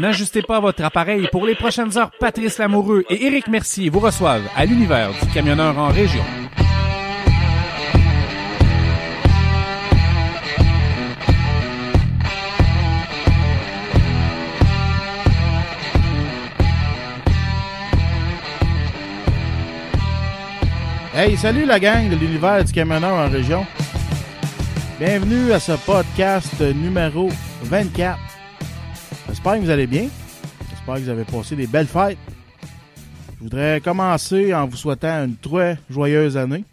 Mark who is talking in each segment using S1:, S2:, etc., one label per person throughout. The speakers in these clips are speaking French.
S1: N'ajustez pas votre appareil pour les prochaines heures. Patrice Lamoureux et Éric Mercier vous reçoivent à l'univers du camionneur en région.
S2: Hey, salut la gang de l'univers du camionneur en région. Bienvenue à ce podcast numéro 24. J'espère que vous allez bien. J'espère que vous avez passé des belles fêtes. Je voudrais commencer en vous souhaitant une très joyeuse année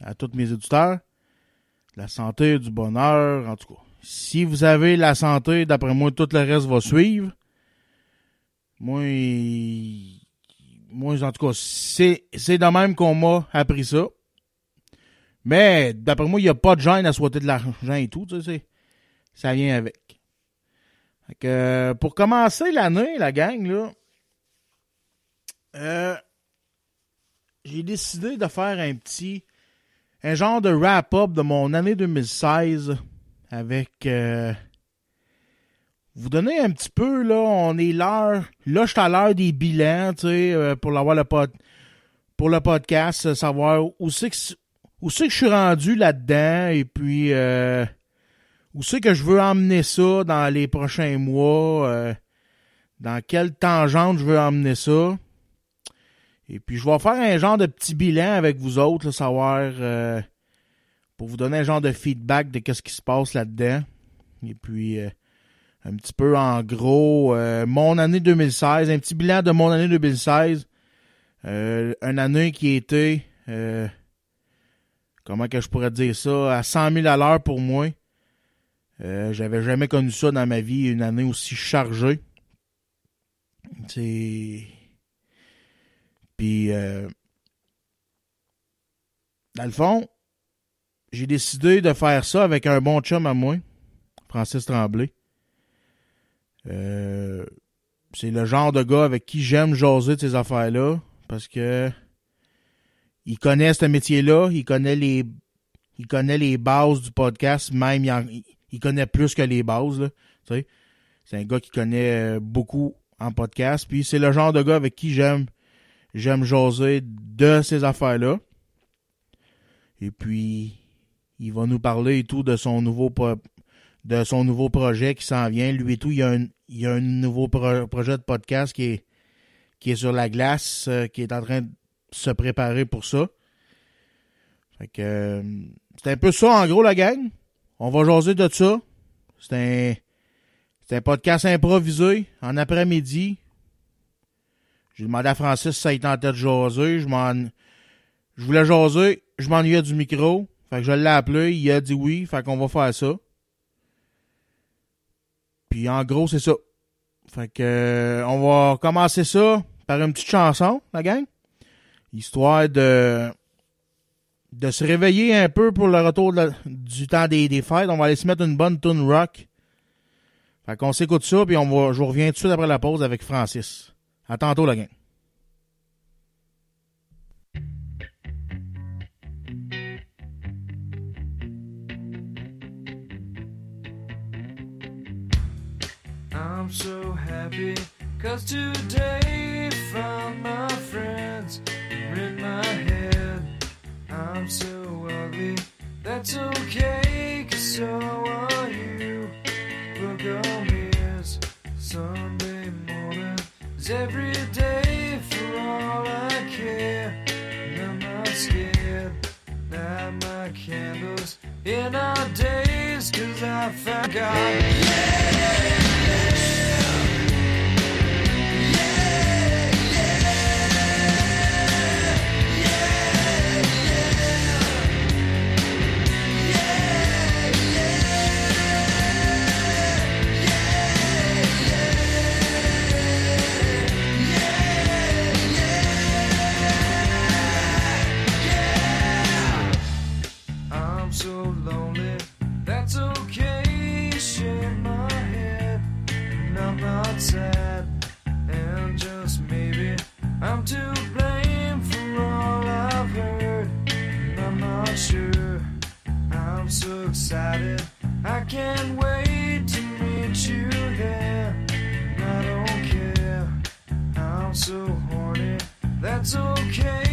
S2: à tous mes auditeurs. La santé, du bonheur, en tout cas. Si vous avez la santé, d'après moi, tout le reste va suivre. Moi, moi en tout cas, c'est, c'est de même qu'on m'a appris ça. Mais, d'après moi, il n'y a pas de gêne à souhaiter de l'argent et tout. Ça vient avec. Que, pour commencer l'année, la gang, là, euh, j'ai décidé de faire un petit, un genre de wrap-up de mon année 2016 avec, euh, vous donner un petit peu, là, on est l'heure, là, je suis à l'heure des bilans, tu sais, euh, pour l'avoir le pod, pour le podcast, savoir où c'est que, où c'est que je suis rendu là-dedans, et puis, euh, où c'est que je veux emmener ça dans les prochains mois, euh, dans quelle tangente je veux emmener ça? Et puis je vais faire un genre de petit bilan avec vous autres, là, savoir euh, pour vous donner un genre de feedback de qu'est-ce qui se passe là-dedans. Et puis euh, un petit peu en gros mon année 2016, un petit bilan de mon année 2016. une année qui était comment que je pourrais dire ça, à 100 000 à l'heure pour moi. Euh, J'avais jamais connu ça dans ma vie, une année aussi chargée. C'est. Puis, euh... dans le fond, j'ai décidé de faire ça avec un bon chum à moi, Francis Tremblay. Euh... C'est le genre de gars avec qui j'aime jaser de ces affaires-là, parce que il connaît ce métier-là, il connaît les il connaît les bases du podcast, même il, en, connaît plus que les bases. Là, c'est un gars qui connaît beaucoup en podcast. Puis c'est le genre de gars avec qui j'aime j'aime jaser de ces affaires-là. Et puis il va nous parler et tout de son nouveau de son nouveau projet qui s'en vient. Lui et tout, il y a un, il y a un nouveau projet de podcast qui est qui est sur la glace, euh, qui est en train de se préparer pour ça. Fait que euh, c'est un peu ça en gros la gang. On va jaser de ça. C'est un, un podcast improvisé en après-midi. J'ai demandé à Francis si ça était en tête de jaser. Je m'en, je voulais jaser. Je m'ennuyais du micro. Fait que je l'ai appelé. Il a dit oui. Fait qu'on va faire ça. Puis en gros, c'est ça. Fait que, on va commencer ça par une petite chanson, la gang. Histoire de, de se réveiller un peu pour le retour du temps des, fêtes. On va aller se mettre une bonne tune rock. Fait qu'on s'écoute ça, puis on va, je reviens tout de suite après la pause avec Francis. À tantôt, la gang.
S3: Cause. I'm so ugly, that's okay, cause so are you. Look on me as Sunday morning is every day for all I care. And I'm not scared. Light my candles in our days, cause I found God. I'm can't wait to meet you there. I don't care. I'm so horny. That's okay.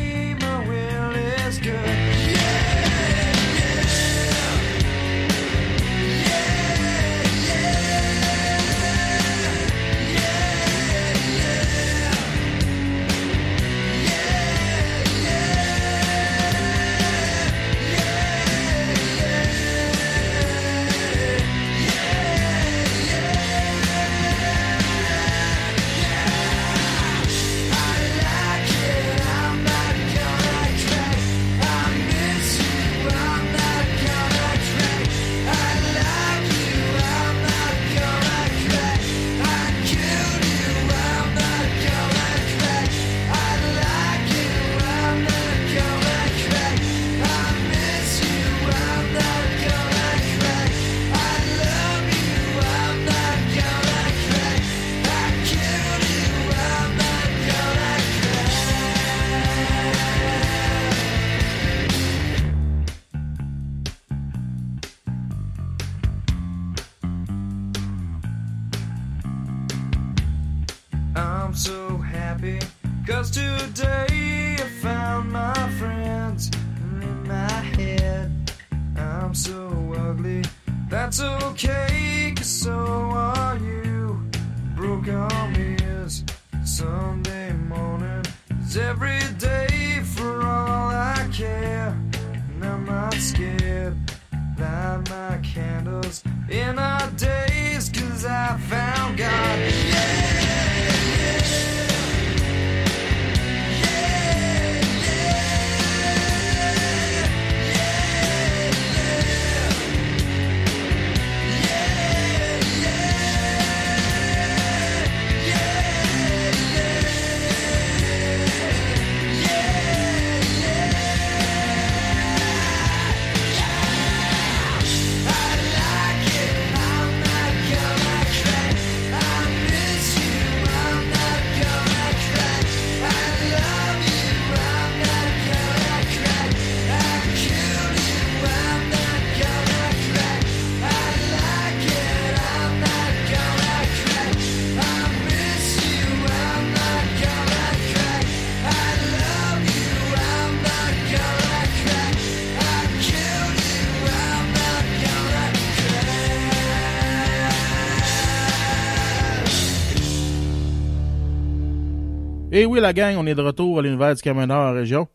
S2: Et oui, la gang, on est de retour à l'univers du camionneur en région.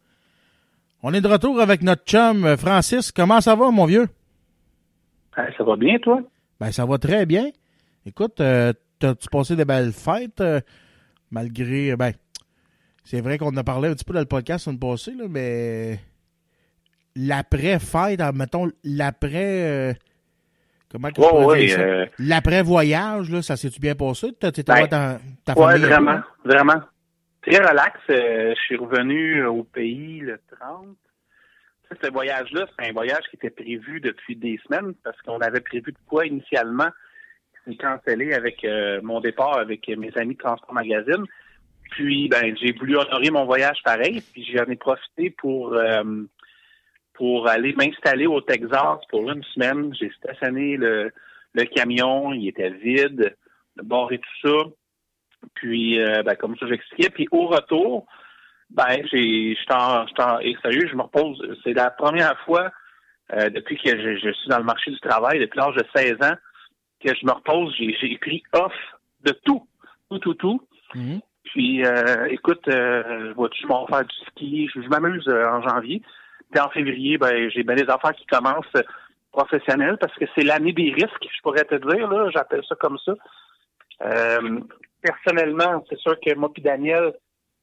S2: On est de retour avec notre chum euh, Francis. Comment ça va, mon vieux?
S4: Ah, ça va bien, toi?
S2: Ben, ça va très bien. Écoute, euh, t'as-tu passé des belles fêtes, euh, malgré, ben, c'est vrai qu'on en a parlé un petit peu dans le podcast l'année passée, là, mais l'après-fête, mettons, l'après, euh, comment que je dire ça?
S4: euh,
S2: L'après-voyage, là, ça s'est-tu bien passé? T'as-
S4: Ben,
S2: ta, ta
S4: ouais,
S2: famille?
S4: vraiment, vraiment. Très relax. euh, je suis revenu au pays le 30. Ça, ce voyage-là, c'est un voyage qui était prévu depuis des semaines parce qu'on avait prévu de quoi initialement. C'est cancellé avec euh, mon départ avec mes amis de Transport Magazine. Puis, ben, j'ai voulu honorer mon voyage pareil. Puis, j'en ai profité pour euh, pour aller m'installer au Texas pour une semaine. J'ai stationné le, le camion, il était vide, le bord et tout ça. Puis, euh, ben, comme ça, j'expliquais. Puis, au retour, ben, j'ai, je t'en, et sérieux, je me repose. C'est la première fois euh, depuis que je, je suis dans le marché du travail, depuis l'âge de 16 ans, que je me repose. J'ai, j'ai pris off de tout, tout, tout, tout.
S2: Mhm.
S4: Puis, euh, écoute, euh, vois-tu, je m'en vais faire du ski. Je, je m'amuse euh, en janvier. Puis en février, ben, j'ai bien des affaires qui commencent euh, professionnelles parce que c'est l'année des risques, je pourrais te dire, là. J'appelle ça comme ça. Euh, personnellement, c'est sûr que moi puis Daniel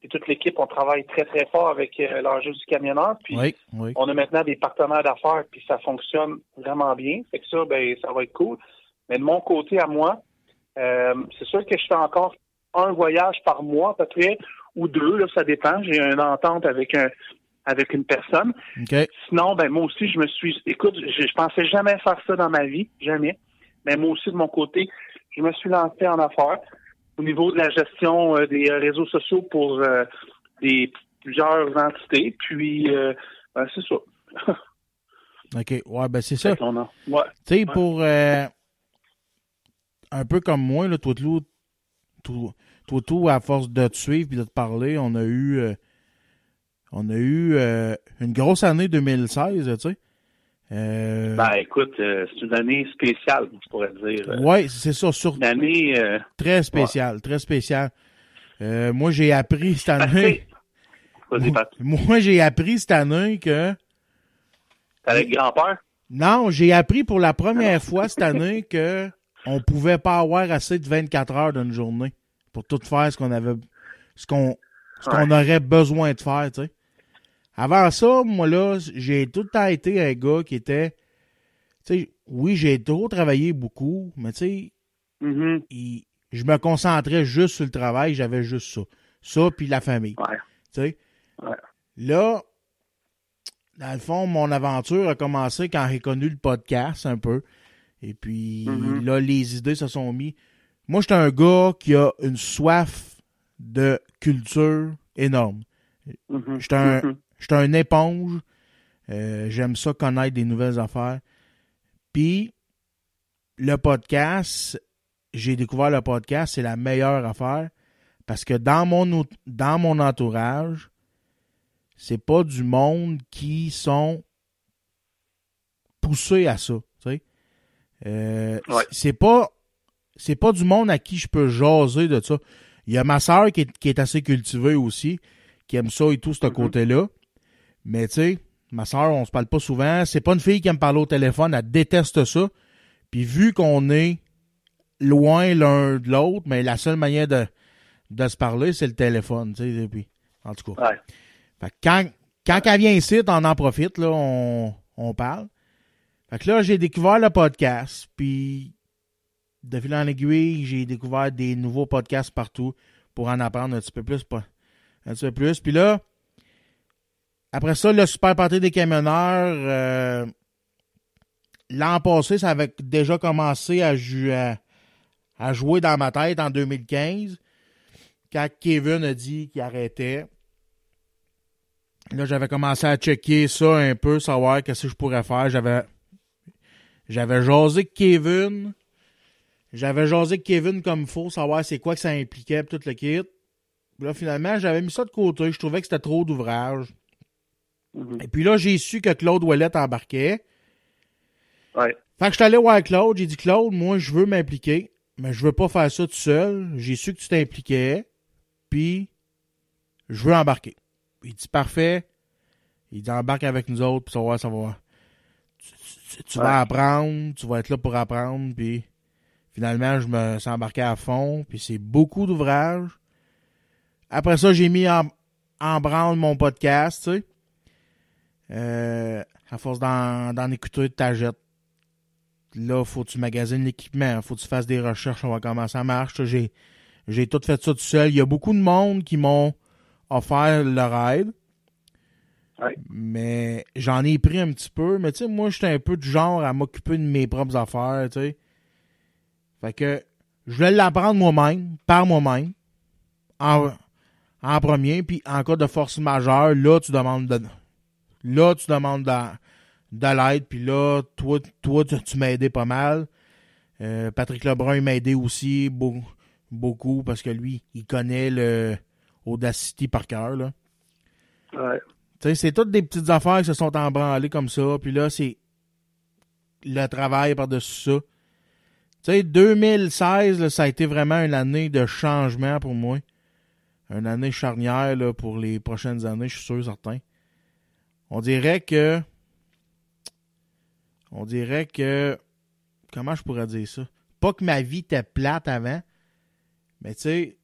S4: et toute l'équipe, on travaille très, très fort avec euh, l'enjeu du camionneur. Puis
S2: Oui, oui.
S4: on a maintenant des partenaires d'affaires, puis ça fonctionne vraiment bien. Fait que ça, ben, ça va être cool. Mais de mon côté à moi, euh, c'est sûr que je fais encore un voyage par mois, à peu près, ou deux, là, ça dépend. J'ai une entente avec un avec une personne.
S2: OK.
S4: Sinon, ben moi aussi, je me suis. Écoute, je, je pensais jamais faire ça dans ma vie, jamais. Mais moi aussi, de mon côté, je me suis lancé en affaires au niveau de la gestion euh, des euh, réseaux sociaux pour euh, des plusieurs entités. Puis, ben, c'est ça.
S2: OK. Ouais, ben c'est ça.
S4: Ouais.
S2: Tu sais,
S4: Ouais.
S2: pour euh, un peu comme moi, là, toi, tout, tout, toi, tout, à force de te suivre et de te parler, on a eu euh, on a eu euh, une grosse année 2016, tu sais. Euh,
S4: Ben, écoute, euh, c'est une année spéciale, je pourrais dire.
S2: Ouais, c'est ça, sur,
S4: Une année. Euh,
S2: très spécial, très spécial. Euh, moi, j'ai appris cette année.
S4: Pat.
S2: Moi, j'ai appris cette année que.
S4: Avec grand-père?
S2: Non, j'ai appris pour la première fois cette année que on pouvait pas avoir assez de 24 heures d'une journée pour tout faire ce qu'on avait ce qu'on ce qu'on aurait besoin de faire, tu sais. Avant ça, moi là, j'ai tout le temps été un gars qui était tu sais, oui, j'ai trop travaillé beaucoup, mais tu sais,
S4: Mhm.
S2: il- je me concentrais juste sur le travail, j'avais juste ça. Ça puis la famille.
S4: Ouais.
S2: Tu sais?
S4: Ouais.
S2: Là, dans le fond, mon aventure a commencé quand j'ai connu le podcast un peu. Et puis
S4: Mhm.
S2: là, les idées se sont mis. Moi, j'étais un gars qui a une soif de culture énorme.
S4: Mhm.
S2: J'étais un,
S4: Mhm.
S2: j'étais un éponge. Euh, J'aime ça connaître des nouvelles affaires. Puis, le podcast, j'ai découvert le podcast, c'est la meilleure affaire. Parce que dans mon, dans mon entourage, c'est pas du monde qui sont poussés à ça. Euh,
S4: Ouais.
S2: C'est pas c'est pas du monde à qui je peux jaser de ça. Il y a ma soeur qui est, qui est assez cultivée aussi, qui aime ça et tout, ce
S4: Mhm.
S2: côté-là. Mais tu sais, ma soeur, on se parle pas souvent. C'est pas une fille qui aime parler au téléphone, elle déteste ça. Puis vu qu'on est loin l'un de l'autre, mais la seule manière de, de se parler, c'est le téléphone, tu sais. Puis, en tout cas.
S4: Ouais.
S2: Fait que quand, quand elle vient ici, on en profite, là, on, on parle. Fait que là, j'ai découvert le podcast, puis de fil en aiguille, j'ai découvert des nouveaux podcasts partout pour en apprendre un petit peu plus. pas- Un petit peu plus. Puis là, après ça, le Super Party des camionneurs, euh, l'an passé, ça avait déjà commencé à, jouer dans ma tête en 2015, quand Kevin a dit qu'il arrêtait. Là, j'avais commencé à checker ça un peu, savoir qu'est-ce que je pourrais faire. J'avais j'avais jasé Kevin. J'avais jasé Kevin comme il faut, savoir c'est quoi que ça impliquait tout le kit. Là, finalement, j'avais mis ça de côté. Je trouvais que c'était trop d'ouvrage.
S4: Mhm.
S2: Et puis là, j'ai su que Claude Ouellet embarquait.
S4: Ouais.
S2: Fait que je suis allé voir Claude. J'ai dit, Claude, moi, je veux m'impliquer, mais je veux pas faire ça tout seul. J'ai su que tu t'impliquais, puis je veux embarquer. Il dit, parfait. Il dit, embarque avec nous autres, puis ça va, ça va. Tu, tu- tu vas apprendre, tu vas être là pour apprendre, puis finalement, je me suis embarqué à fond, puis c'est beaucoup d'ouvrages. Après ça, j'ai mis en, en branle mon podcast, tu sais. Euh, à force d'en écouter de ta jette. Là, faut que tu magasines l'équipement, faut que tu fasses des recherches, on va comment ça marche. J'ai j'ai tout fait ça tout seul. Il y a beaucoup de monde qui m'ont offert leur aide.
S4: Ouais.
S2: Mais j'en ai pris un petit peu. Mais tu sais, moi, j'étais un peu du genre à m'occuper de mes propres affaires, tu sais. Fait que je voulais l'apprendre moi-même, par moi-même, en, en premier. Puis en cas de force majeure, là, tu demandes de, là, tu demandes de, de l'aide. Puis là, toi, toi tu, tu m'as aidé pas mal. Euh, Patrick Lebrun, il m'a aidé aussi. Beau- beaucoup parce que lui, il connaît le Audacity par cœur. Là.
S4: Ouais.
S2: Tu sais, c'est toutes des petites affaires qui se sont embranlées comme ça. Puis là, c'est le travail par-dessus ça. Tu sais, 2016, là, ça a été vraiment une année de changement pour moi. Une année charnière là, pour les prochaines années, je suis sûr, certain. On dirait que. On dirait que. Comment je pourrais dire ça? Pas que ma vie était plate avant, mais tu sais,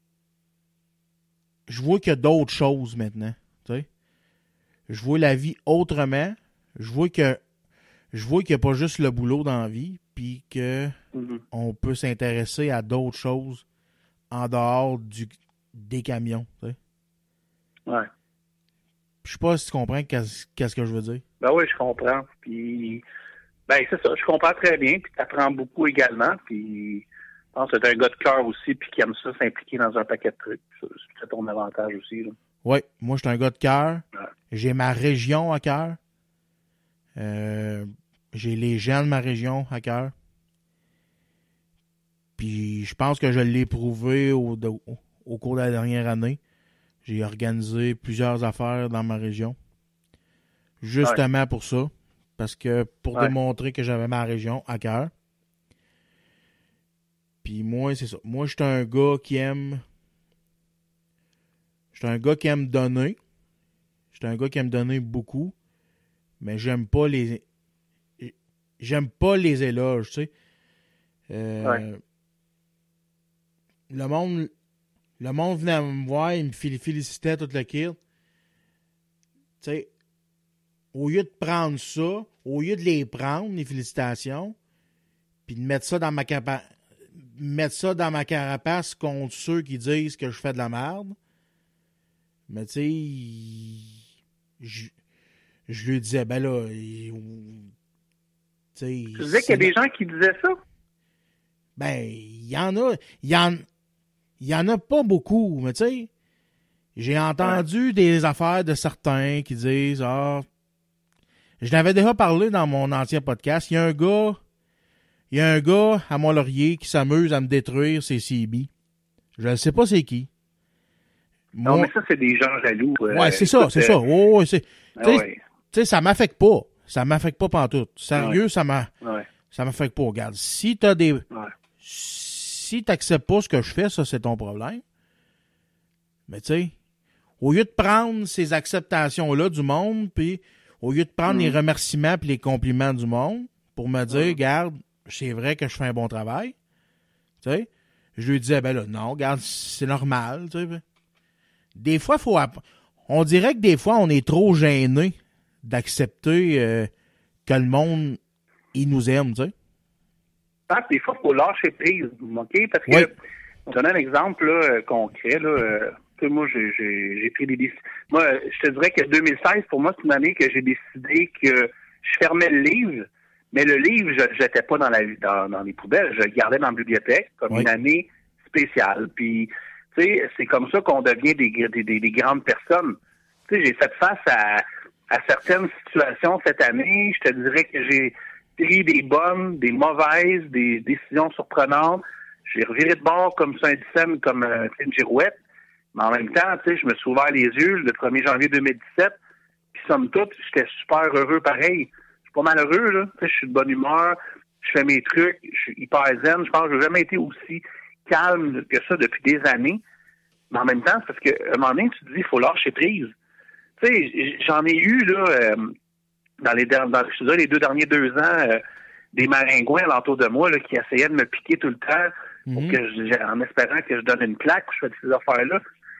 S2: je vois qu'il y a d'autres choses maintenant. Tu sais. Je vois la vie autrement. Je vois que je vois qu'il n'y a pas juste le boulot dans la vie, puis que
S4: Mhm.
S2: on peut s'intéresser à d'autres choses en dehors du, des camions. Tu sais.
S4: Ouais.
S2: Je sais pas si tu comprends qu'est-ce que je veux dire.
S4: Ben oui, je comprends. Puis, ben c'est ça, je comprends très bien. Puis, tu apprends beaucoup également. Puis, je pense que c'est un gars de cœur aussi, puis qui aime ça s'impliquer dans un paquet de trucs. C'est ton avantage aussi.
S2: Oui, moi, je suis un gars de cœur.
S4: Ouais.
S2: J'ai ma région à cœur. Euh, j'ai les gens de ma région à cœur. Puis je pense que je l'ai prouvé au, au- au cours de la dernière année. J'ai organisé plusieurs affaires dans ma région. Justement pour ça. Parce que pour
S4: Ouais.
S2: démontrer que j'avais ma région à cœur. Puis moi, c'est ça. Moi, je suis un gars qui aime. Je suis un gars qui aime donner. Je suis un gars qui aime donner beaucoup. Mais j'aime pas les. J'aime pas les éloges, tu sais. Euh,
S4: Ouais.
S2: Le monde. Le monde venait me voir, il me fél- félicitait tout le kit. Tu sais, au lieu de prendre ça, au lieu de les prendre, les félicitations, puis de mettre ça dans ma capa- mettre ça dans ma carapace contre ceux qui disent que je fais de la merde. Mais tu sais, je, je lui disais, ben là, tu sais,
S4: Tu disais qu'il y a des gens qui disaient ça?
S2: ben, il y en a. Il y en, il y en a pas beaucoup, mais tu sais, j'ai entendu des affaires de certains qui disent Ah. Je l'avais déjà parlé dans mon ancien podcast. Il y a un gars. Il y a un gars à Mont-Laurier qui s'amuse à me détruire ses CB. Je ne sais pas c'est qui.
S4: Non, mais ça, c'est des gens jaloux. euh,
S2: ouais, c'est ça, c'est ça. Oh, ouais, c'est-
S4: ah
S2: tu sais,
S4: ouais,
S2: ça m'affecte pas. Ça m'affecte pas pantoute. Sérieux, ça m'a,
S4: ouais,
S2: ça m'affecte pas. Regarde, si t'as des. Si t'acceptes pas ce que je fais, ça, c'est ton problème. Mais tu sais, au lieu de prendre ces acceptations-là du monde, puis au lieu de prendre
S4: Mm.
S2: les remerciements puis les compliments du monde, pour me dire,
S4: Mm.
S2: regarde, c'est vrai que je fais un bon travail, tu sais, je lui disais, ben là, non, regarde, c'est normal, tu sais. Des fois, faut on dirait que des fois, on est trop gêné d'accepter euh, que le monde, il nous aime, tu sais.
S4: Ah, des fois, il faut lâcher prise, OK? Parce que,
S2: Oui.
S4: on donne un exemple là, euh, concret. Là, euh, moi, j'ai- pris des décisions. Moi, je te dirais que 2016, pour moi, c'est une année que j'ai décidé que je fermais le livre, mais le livre, je ne le jetais pas dans, la, dans, dans les poubelles. Je le gardais dans la bibliothèque comme
S2: Oui.
S4: une année spéciale. Puis, tu sais, c'est comme ça qu'on devient des, des, des- des grandes personnes. Tu sais, j'ai fait face à, à certaines situations cette année. Je te dirais que j'ai pris des bonnes, des mauvaises, des décisions surprenantes. J'ai reviré de bord comme Saint-Dicenne, comme euh, une girouette. Mais en même temps, tu sais, je me suis ouvert les yeux le 1er janvier 2017. Puis somme toute, j'étais super heureux pareil. Je suis pas malheureux, là. Tu sais, je suis de bonne humeur. Je fais mes trucs. Je suis hyper zen. Je pense que je n'ai jamais été aussi calme que ça depuis des années. Mais en même temps, c'est parce qu'à un moment donné, tu te dis, il faut lâcher prise. Tu sais, j'en ai eu, là, euh, dans les, dans, je les deux derniers deux ans, euh, des maringouins alentour de moi là, qui essayaient de me piquer tout le temps pour
S2: Mhm.
S4: que je- en espérant que je donne une claque, je fais ces affaires-là.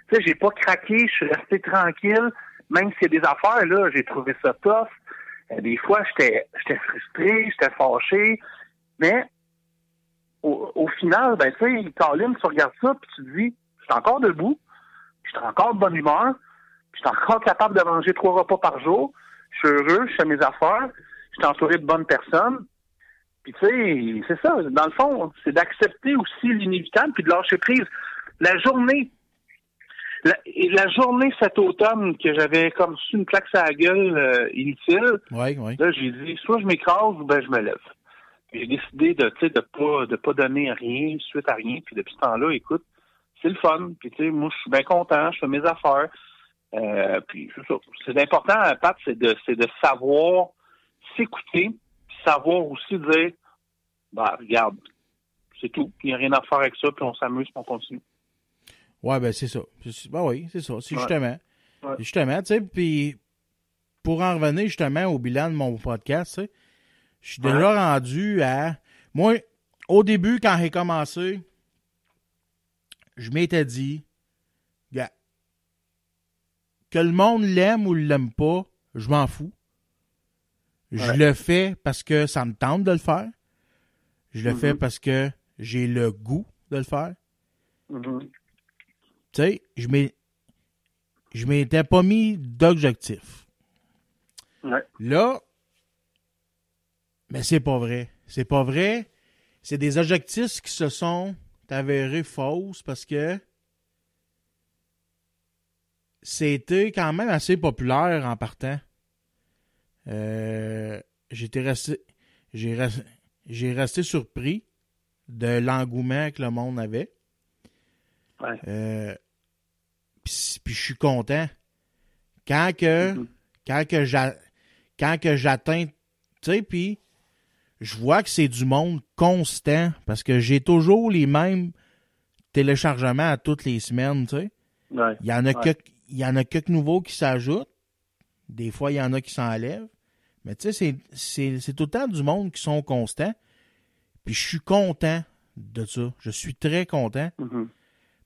S4: Tu sais, j'ai pas craqué, je suis resté tranquille. Même s'il y a des affaires, là, j'ai trouvé ça tough. Euh, des fois, j'étais j'étais frustré, j'étais fâché. Mais au, au final, ben tu sais, Colin, tu regardes ça, puis tu te dis, je suis encore debout, je suis encore de bonne humeur, je suis encore capable de manger trois repas par jour, je suis heureux, je fais mes affaires, je suis entouré de bonnes personnes. Puis tu sais, c'est ça, dans le fond, c'est d'accepter aussi l'inévitable puis de lâcher prise. La journée, la, journée cet automne que j'avais comme su une plaque sur la gueule euh, inutile. Là, j'ai dit, soit je m'écrase ou ben je me lève. J'ai décidé de, tu sais, de pas, de pas donner rien suite à rien. Puis depuis ce temps-là, écoute, c'est le fun. Puis, tu sais, moi, je suis bien content, je fais mes affaires. Euh, puis, c'est important, Pat, c'est de, c'est de savoir s'écouter, savoir aussi dire, bah, regarde, c'est tout. Il n'y a rien à faire avec ça, puis on s'amuse, puis on continue.
S2: Ouais, ben c'est ça. Ben oui, c'est ça. C'est justement.
S4: Ouais.
S2: Justement, tu sais, puis pour en revenir justement au bilan de mon podcast, je suis déjà
S4: Ouais.
S2: rendu à... Moi, au début, quand j'ai commencé, je m'étais dit, que le monde l'aime ou l'aime pas, je m'en fous. Je
S4: Ouais.
S2: le fais parce que ça me tente de le faire. Je le fais parce que j'ai le goût de le faire.
S4: Mhm.
S2: tu sais, je m'ai- je m'étais pas mis d'objectif.
S4: Ouais.
S2: Là, mais c'est pas vrai. C'est pas vrai. C'est des objectifs qui se sont avérés fausses parce que c'était quand même assez populaire en partant. Euh, J'étais resté, j'ai resté, j'ai resté surpris de l'engouement que le monde avait.
S4: Ouais.
S2: Euh, puis je suis content. Quand que,
S4: Mhm.
S2: quand que j'a- quand que j'atteins, tu sais, puis je vois que c'est du monde constant parce que j'ai toujours les mêmes téléchargements à toutes les semaines, tu sais.
S4: Ouais.
S2: Il y en a
S4: Ouais.
S2: que il y en a quelques nouveaux qui s'ajoutent. Des fois, il y en a qui s'enlèvent. Mais tu sais, c'est- tout le temps du monde qui sont constants. Puis je suis content de ça. Je suis très content.
S4: Mhm.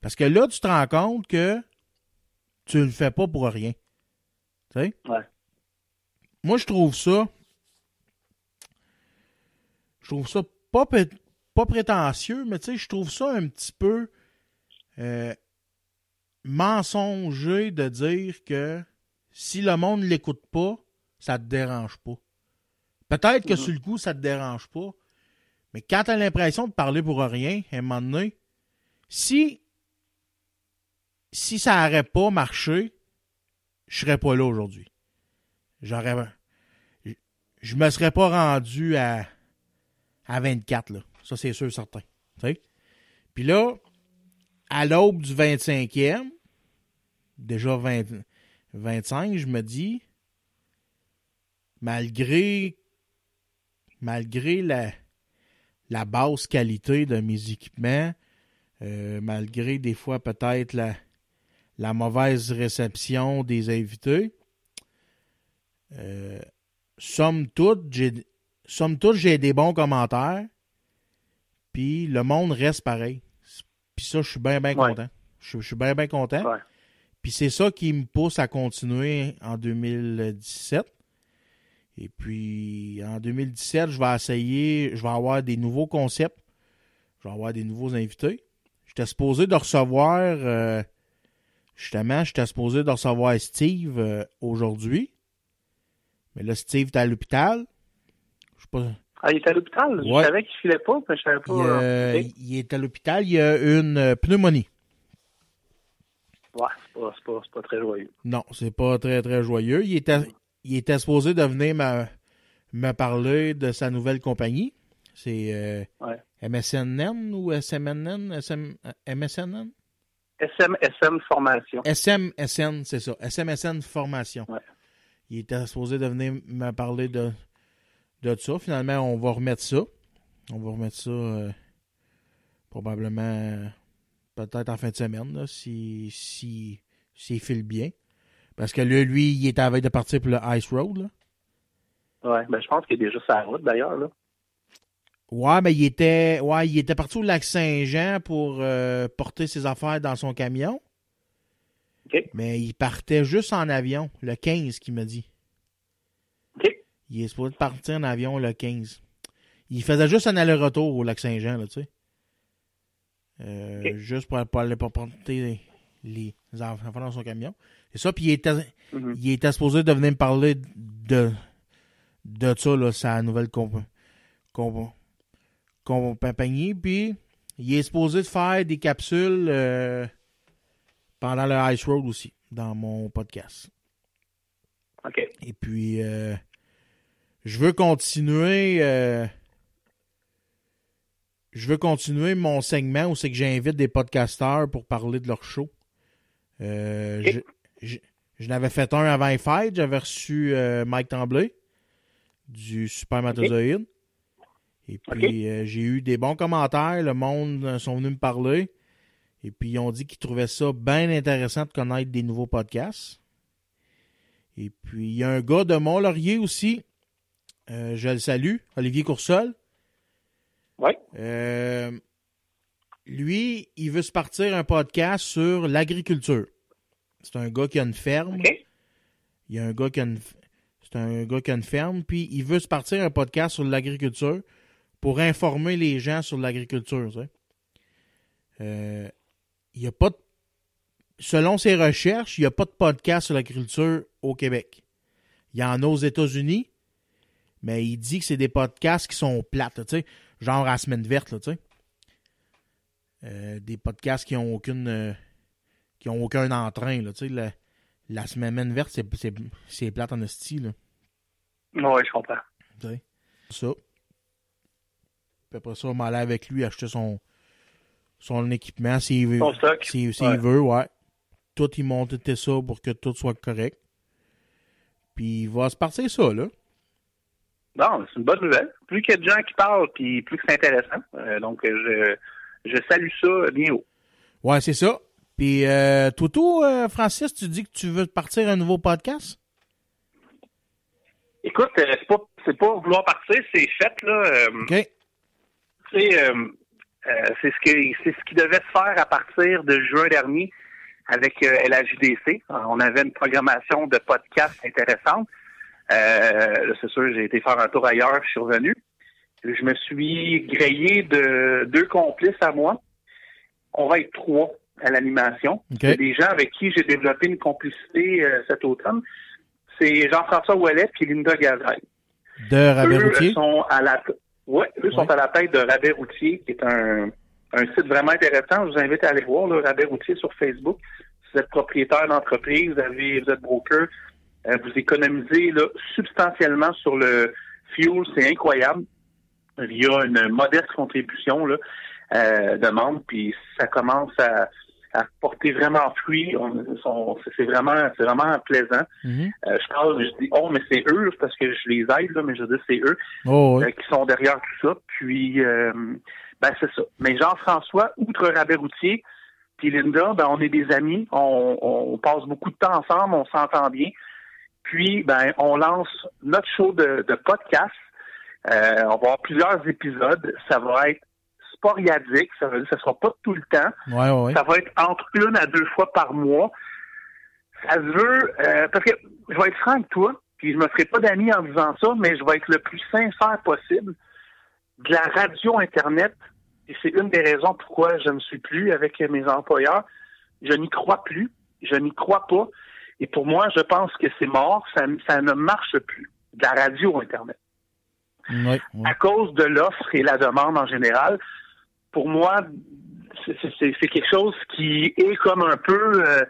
S2: Parce que là, tu te rends compte que tu le fais pas pour rien. Tu sais?
S4: Ouais.
S2: Moi, je trouve ça. Je trouve ça pas, pas prétentieux, mais tu sais, je trouve ça un petit peu euh, mensonger de dire que si le monde ne l'écoute pas, ça te dérange pas. Peut-être que
S4: Mhm.
S2: sur le coup, ça te dérange pas. Mais quand tu as l'impression de parler pour rien, à un moment donné, si, si ça n'aurait pas marché, je serais pas là aujourd'hui. J'aurais. Je, je me serais pas rendu à, à 24, là. Ça, c'est sûr, certain. Puis là, à l'aube du 25e, déjà 20 25, je me dis, malgré, malgré la, la basse qualité de mes équipements, euh, malgré des fois peut-être la, la mauvaise réception des invités, euh, somme toute, j'ai des bons commentaires, puis le monde reste pareil. Puis ça, je suis bien, bien
S4: Ouais.
S2: content. Je, je suis bien, bien content.
S4: Ouais.
S2: Puis c'est ça qui me pousse à continuer en 2017. Et puis en 2017, je vais essayer, je vais avoir des nouveaux concepts. Je vais avoir des nouveaux invités. J'étais supposé de recevoir, euh, justement, j'étais supposé de recevoir Steve euh, aujourd'hui. Mais là, Steve est à l'hôpital. Je sais pas.
S4: Ah, il est à l'hôpital?
S2: Ouais.
S4: Je savais qu'il filait pas, mais je savais pas.
S2: Il, euh, il est à l'hôpital. Il a une pneumonie.
S4: Ouais, pas, c'est pas, pas très joyeux.
S2: Non, c'est pas très, très joyeux. Il était, il était supposé de venir me, parler de sa nouvelle compagnie. C'est euh,
S4: Ouais.
S2: MSNN ou SMNN? SM, MSNN?
S4: SM, SM Formation.
S2: SMSN, c'est ça. SMSN Formation.
S4: Ouais.
S2: Il était supposé de venir me parler de, de ça. Finalement, on va remettre ça. On va remettre ça euh, probablement euh, peut-être en fin de semaine, là, si, si, s'il file bien. Parce que là, lui, il est à la veille de partir pour le Ice Road. Là.
S4: Ouais, ben je pense qu'il est déjà sur la route d'ailleurs. Là.
S2: Ouais, mais il était, ouais, il était parti au lac Saint-Jean pour euh, porter ses affaires dans son camion.
S4: OK.
S2: Mais il partait juste en avion, le 15, qu'il m'a dit.
S4: OK.
S2: Il est supposé partir en avion le 15. Il faisait juste un aller-retour au lac Saint-Jean, là, tu sais. Euh. Juste pour, pour aller porter les, les enfants dans son camion. C'est ça, puis il était,
S4: Mhm.
S2: il était supposé de venir me parler de, de ça, là, sa nouvelle comp, comp- compagnie. Puis il est supposé de faire des capsules euh, pendant le Ice Road aussi, dans mon podcast.
S4: OK.
S2: Et puis, euh, je veux continuer. euh, je veux continuer mon segment où c'est que j'invite des podcasteurs pour parler de leur show. Euh, je, je- je n'avais fait un avant les fêtes. J'avais reçu euh, Mike Tremblay du Supermatozoïde. Et puis, euh, j'ai eu des bons commentaires. Le monde euh, sont venus me parler. Et puis, ils ont dit qu'ils trouvaient ça bien intéressant de connaître des nouveaux podcasts. Et puis, il y a un gars de Mont-Laurier aussi. Euh, je le salue, Olivier Coursol.
S4: Oui.
S2: Euh, lui, il veut se partir un podcast sur l'agriculture. C'est un gars qui a une ferme. Il y a un gars qui a une, c'est un gars qui a une ferme, puis il veut se partir un podcast sur l'agriculture pour informer les gens sur l'agriculture. tu sais. Euh, il y a pas de- selon ses recherches, il n'y a pas de podcast sur l'agriculture au Québec. Il y en a aux États-Unis, mais il dit que c'est des podcasts qui sont plates, tu sais, genre à la semaine verte, là, tu sais. Euh, des podcasts qui ont aucune euh, qui ont aucun entrain, là. La, la semaine verte, c'est, c'est, c'est plate en esti, là.
S4: Oui, je comprends.
S2: tu sais. Ça. Puis après ça, on avec lui acheter son, son équipement s'il veut.
S4: Son stock.
S2: S'il, s'il
S4: Ouais.
S2: veut, ouais. Tout, il montait ça pour que tout soit correct. Puis il va se partir ça, là.
S4: Bon, c'est une bonne nouvelle. Plus qu'il y a de gens qui parlent, puis plus que c'est intéressant. Euh, donc, je, je salue ça bien haut.
S2: Ouais, c'est ça. Puis, euh, Toto, euh, Francis, tu dis que tu veux partir un nouveau podcast?
S4: Écoute, euh, c'est pas c'est pas vouloir partir, c'est fait là. Euh,
S2: OK.
S4: tu sais, c'est ce que c'est ce qui devait se faire à partir de juin dernier avec LHJDC. On avait une programmation de podcasts intéressante. C'est sûr, j'ai été faire un tour ailleurs, je suis revenu. Je me suis grillé de deux complices à moi. On va être trois à l'animation.
S2: OK.
S4: C'est des gens avec qui j'ai développé une complicité euh, cet automne. C'est Jean-François Ouellet et Linda Gazaille.
S2: De Rabais
S4: Eux
S2: Routier?
S4: sont à la ouais, eux sont à la tête de Rabais Routier, qui est un, un site vraiment intéressant. Je vous invite à aller voir là, Rabais Routier sur Facebook. Si vous êtes propriétaire d'entreprise, vous, avez, vous êtes broker, euh, vous économisez là, substantiellement sur le fuel, c'est incroyable. Il y a une modeste contribution là, euh, de membres, puis ça commence à, à porter vraiment fruit. On- sont- c'est vraiment, c'est vraiment plaisant.
S2: Mhm.
S4: Euh, je parle, je dis oh, mais c'est eux parce que je les aide, là, mais je veux dire c'est eux
S2: Oh,
S4: euh,
S2: oui.
S4: qui sont derrière tout ça. Puis euh, ben c'est ça. Mais Jean-François, outre Rabais Routier, puis Linda, ben on est des amis, on, on passe beaucoup de temps ensemble, on s'entend bien. Puis ben on lance notre show de, de podcast. Euh, on va avoir plusieurs épisodes. Ça va être sporadique, ça veut dire que ça sera pas tout le temps.
S2: Ouais, ouais, ouais.
S4: Ça va être entre une à deux fois par mois. Ça se veut, euh, parce que je vais être franc avec toi, puis je me ferai pas d'amis en disant ça, mais je vais être le plus sincère possible. De la radio Internet, et c'est une des raisons pourquoi je ne suis plus avec mes employeurs, je n'y crois plus, je n'y crois pas, et pour moi, je pense que c'est mort, ça, ça ne marche plus. De la radio Internet À cause de l'offre et la demande en général, pour moi, c'est- quelque chose qui est comme un peu euh,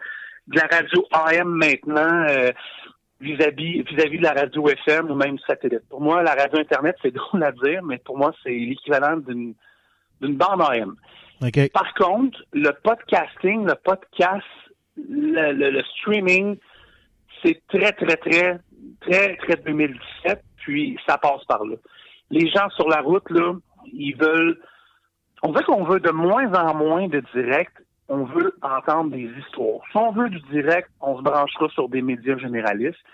S4: de la radio AM maintenant euh, vis-à-vis de la radio FM ou même satellite. Pour moi, la radio Internet, c'est drôle à dire, mais pour moi, c'est l'équivalent d'une bande AM. Par contre, le podcasting, le podcast, le, le- le streaming, c'est très, très, très, très, très 2017, puis ça passe par là. Les gens sur la route, là, ils veulent... On veut qu'on veut de moins en moins de direct, on veut entendre des histoires. Si on veut du direct, on se branchera sur des médias généralistes,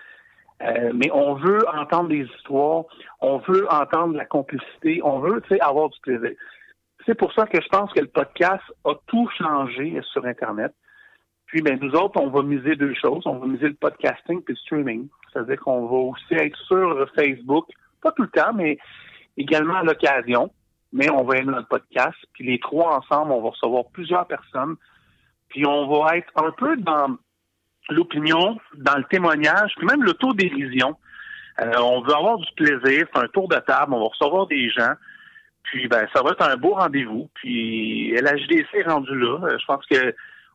S4: Euh, mais on veut entendre des histoires, on veut entendre la complicité, on veut, avoir du plaisir. C'est pour ça que je pense que le podcast a tout changé sur Internet. Puis, ben, nous autres, on va miser deux choses. On va miser le podcasting puis le streaming. C'est-à-dire qu'on va aussi être sur Facebook, pas tout le temps, mais également à l'occasion. Mais on va aimer notre podcast. Puis les trois ensemble, on va recevoir plusieurs personnes. Puis on va être un peu dans l'opinion, dans le témoignage, puis même l'autodérision. Euh, on veut avoir du plaisir, c'est un tour de table, on va recevoir des gens. Puis ben ça va être un beau rendez-vous. Puis LHDC est rendu là. Euh, Je pense que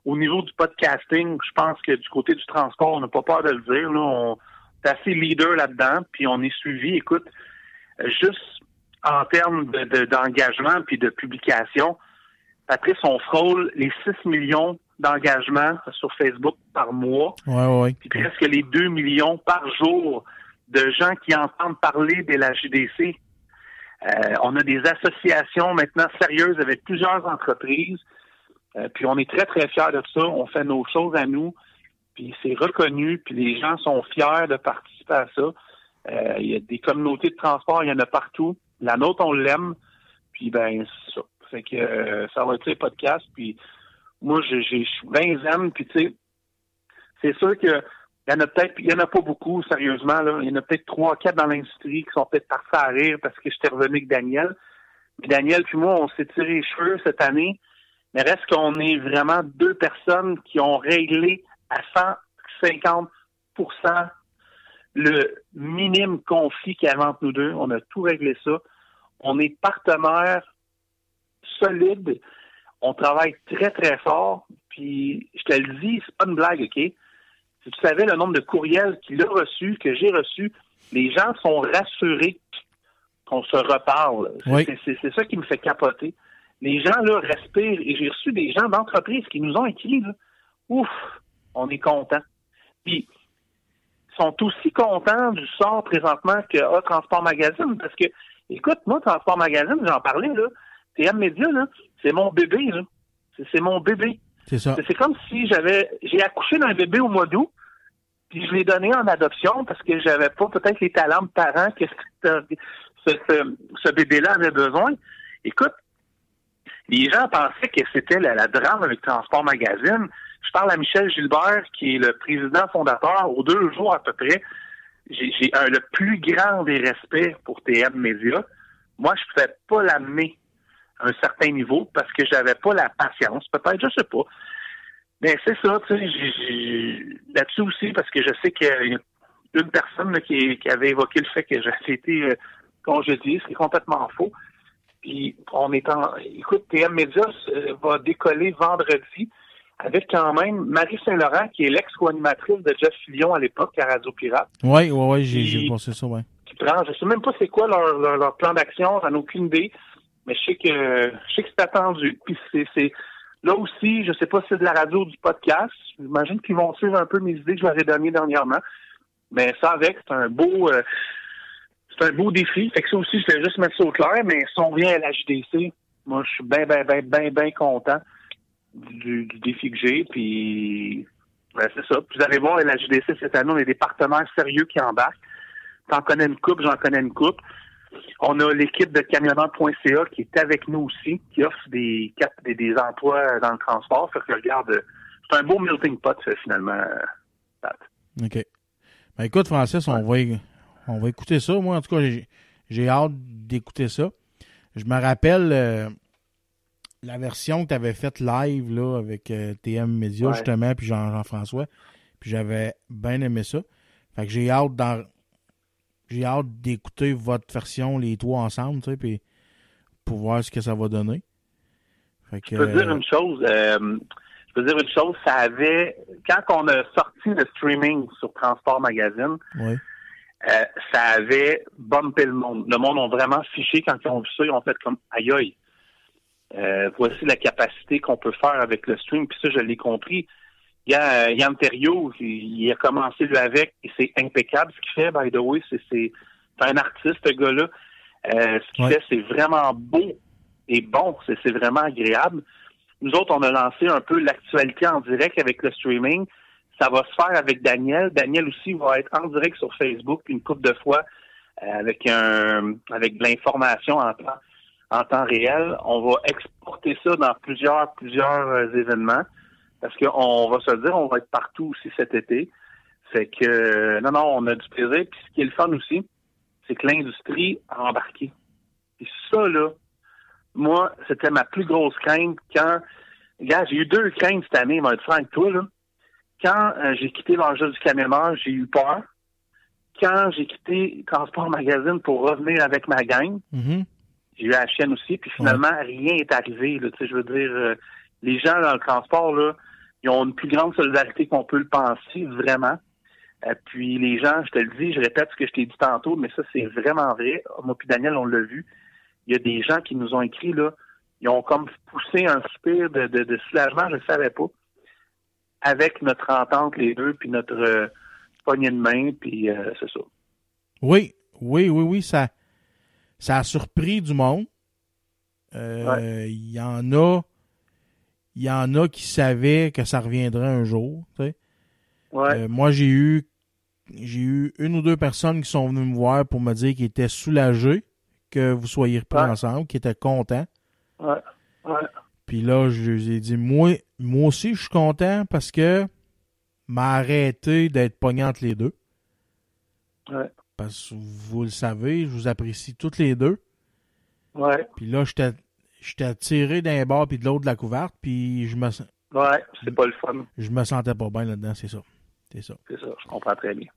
S4: au niveau du podcasting, je pense que du côté du transport, on n'a pas peur de le dire. Là, on est assez leader là-dedans, puis on est suivi. Écoute, juste en termes de- de- d'engagement puis de publication, Patrice, on frôle les 6 millions d'engagements sur Facebook par mois,
S2: Ouais, ouais, ouais.
S4: puis presque les 2 millions par jour de gens qui entendent parler de la JDC. Euh, on a des associations maintenant sérieuses avec plusieurs entreprises, euh, puis on est très, très fiers de ça. On fait nos choses à nous, puis c'est reconnu, puis les gens sont fiers de participer à ça. Euh, Il y a des communautés de transport, il y en a partout. La nôtre, on l'aime, puis ben, c'est ça. Fait que euh, ça va être les podcasts, puis moi, j'ai- zen, puis tu sais, c'est sûr que il y en a peut-être, il y en a pas beaucoup, sérieusement. Il y en a peut-être trois, quatre dans l'industrie qui sont peut-être partis à rire parce que j'étais revenu avec Daniel. Mais Daniel puis moi, on s'est tiré les cheveux cette année. Mais reste qu'on est vraiment deux personnes qui ont réglé à 150% le minime conflit qu'il y avait entre nous deux. On a tout réglé ça. On est partenaires solides. On travaille très, très fort. Puis, je te le dis, c'est pas une blague, OK? Si tu savais le nombre de courriels qu'il a reçus, que j'ai reçus, les gens sont rassurés qu'on se reparle. C'est-
S2: Oui.
S4: ça qui me fait capoter. Les gens, là, respirent. Et j'ai reçu des gens d'entreprise qui nous ont écrit, là, ouf, on est contents. Puis, ils sont aussi contents du sort présentement que Transport Magazine. Parce que, écoute, moi, Transport Magazine, j'en parlais, là, TM Média, là, c'est mon bébé, là. C'est- mon bébé.
S2: C'est ça.
S4: C'est- comme si j'avais j'ai accouché d'un bébé au mois d'août, puis je l'ai donné en adoption parce que j'avais pas peut-être les talents de parents que ce, ce, ce- ce bébé-là avait besoin. Écoute, les gens pensaient que c'était la, drame avec Transport Magazine. Je parle à Michel Gilbert, qui est le président fondateur, aux deux jours à peu près. J'ai le plus grand des respects pour TM Média. Moi, je ne pouvais pas l'amener à un certain niveau parce que j'avais pas la patience, peut-être, je sais pas. Mais c'est ça, tu sais, là-dessus aussi, parce que je sais qu'il y a une personne qui avait évoqué le fait que j'avais été euh, congédié, ce qui est complètement faux. Puis on est en. Écoute, TM Médias euh, va décoller vendredi avec quand même Marie Saint-Laurent, qui est l'ex-co-animatrice de Jeff Fillion à l'époque à Radio Pirate,
S2: Ouais, ouais, ouais, j'ai pensé ça, ouais.
S4: qui prend. Je sais même pas c'est quoi leur, leur, leur plan d'action, j'en ai aucune idée. Mais je sais que je sais que c'est attendu. Puis c'est, c'est là aussi, je sais pas si c'est de la radio ou du podcast. J'imagine qu'ils vont suivre un peu mes idées que je leur ai données dernièrement. Mais ça avec, c'est un beau euh, c'est un beau défi. Fait que ça aussi, je vais juste mettre ça au clair, mais si on vient à la JDC, moi je suis bien, bien, bien, bien, bien content du, du défi que j'ai. Puis ben, c'est ça. Puis vous allez voir, à la JDC cette année, on a des partenaires sérieux qui embarquent. T'en connais une coupe, j'en connais une coupe. On a l'équipe de camionneur.ca qui est avec nous aussi, qui offre des, des, des emplois dans le transport. Fait que regarde, c'est un beau melting pot, finalement, Pat.
S2: OK. Ben écoute, Francis, on, va, é- on va écouter ça. Moi, en tout cas, j'ai- hâte d'écouter ça. Je me rappelle euh, la version que tu avais faite live là, avec euh, TM Media,
S4: Ouais.
S2: justement, puis Jean- Jean-François. puis j'avais bien aimé ça. Fait que j'ai hâte d'en- J'ai hâte d'écouter votre version, les trois ensemble, tu sais, puis pour voir ce que ça va donner. Fait que,
S4: Je peux dire une chose, euh, je peux dire une chose, ça avait, quand on a sorti le streaming sur Transport Magazine. Euh, ça avait bumpé le monde. Le monde ont vraiment fiché quand ils ont vu ça, ils ont fait comme aïe aïe. Euh, voici la capacité qu'on peut faire avec le stream, puis ça, je l'ai compris. Il y a euh, Yann Terriot, il, a commencé lui avec, et c'est impeccable ce qu'il fait, by the way. C'est, un artiste, ce gars-là. Euh, ce qu'il
S2: Ouais.
S4: fait, c'est vraiment beau et bon. C'est, c'est vraiment agréable. Nous autres, on a lancé un peu l'actualité en direct avec le streaming. Ça va se faire avec Daniel. Daniel aussi va être en direct sur Facebook une couple de fois euh, avec un avec de l'information en temps en temps réel. On va exporter ça dans plusieurs plusieurs euh, événements parce qu'on va se dire, on va être partout aussi cet été. Fait que euh, non non, on a du plaisir. Puis ce qui est le fun aussi, c'est que l'industrie a embarqué. Puis ça là, moi, c'était ma plus grosse crainte quand Regarde, j'ai eu deux craintes cette année, être franc toi, là. Quand euh, j'ai quitté l'enjeu du camionneur, j'ai eu peur. Quand j'ai quitté Transport Magazine pour revenir avec ma gang,
S2: Mhm.
S4: j'ai eu la chienne aussi, puis finalement, rien est arrivé. Là, tu sais, je veux dire, euh, les gens dans le transport, là, ils ont une plus grande solidarité qu'on peut le penser, vraiment. Euh, puis les gens, je te le dis, je répète ce que je t'ai dit tantôt, mais ça, c'est vraiment vrai. Moi puis Daniel, on l'a vu. il y a des gens qui nous ont écrit, là, ils ont comme poussé un soupir de, de, de soulagement, je ne savais pas, avec notre entente, les deux, puis notre euh, poignée de main, puis euh, c'est ça.
S2: Oui, oui, oui, oui, ça, ça a surpris du monde. Euh, Il y en a, il y en a qui savaient que ça reviendrait un jour. tu sais.
S4: Ouais,
S2: Euh, moi, j'ai eu, j'ai eu une ou deux personnes qui sont venues me voir pour me dire qu'ils étaient soulagés que vous soyez repris
S4: Ouais.
S2: ensemble, qui étaient contents.
S4: ouais, ouais,
S2: Puis là, je lui ai dit, moi, moi aussi, je suis content parce que m'a arrêté d'être entre les deux.
S4: ouais,
S2: Parce que vous le savez, je vous apprécie toutes les deux.
S4: ouais,
S2: Puis là, j'étais tiré d'un bord puis de l'autre de la couverte, puis je me
S4: ouais, c'est pas le fun,
S2: je me sentais pas bien là-dedans, c'est ça. C'est ça.
S4: c'est ça, je comprends très bien.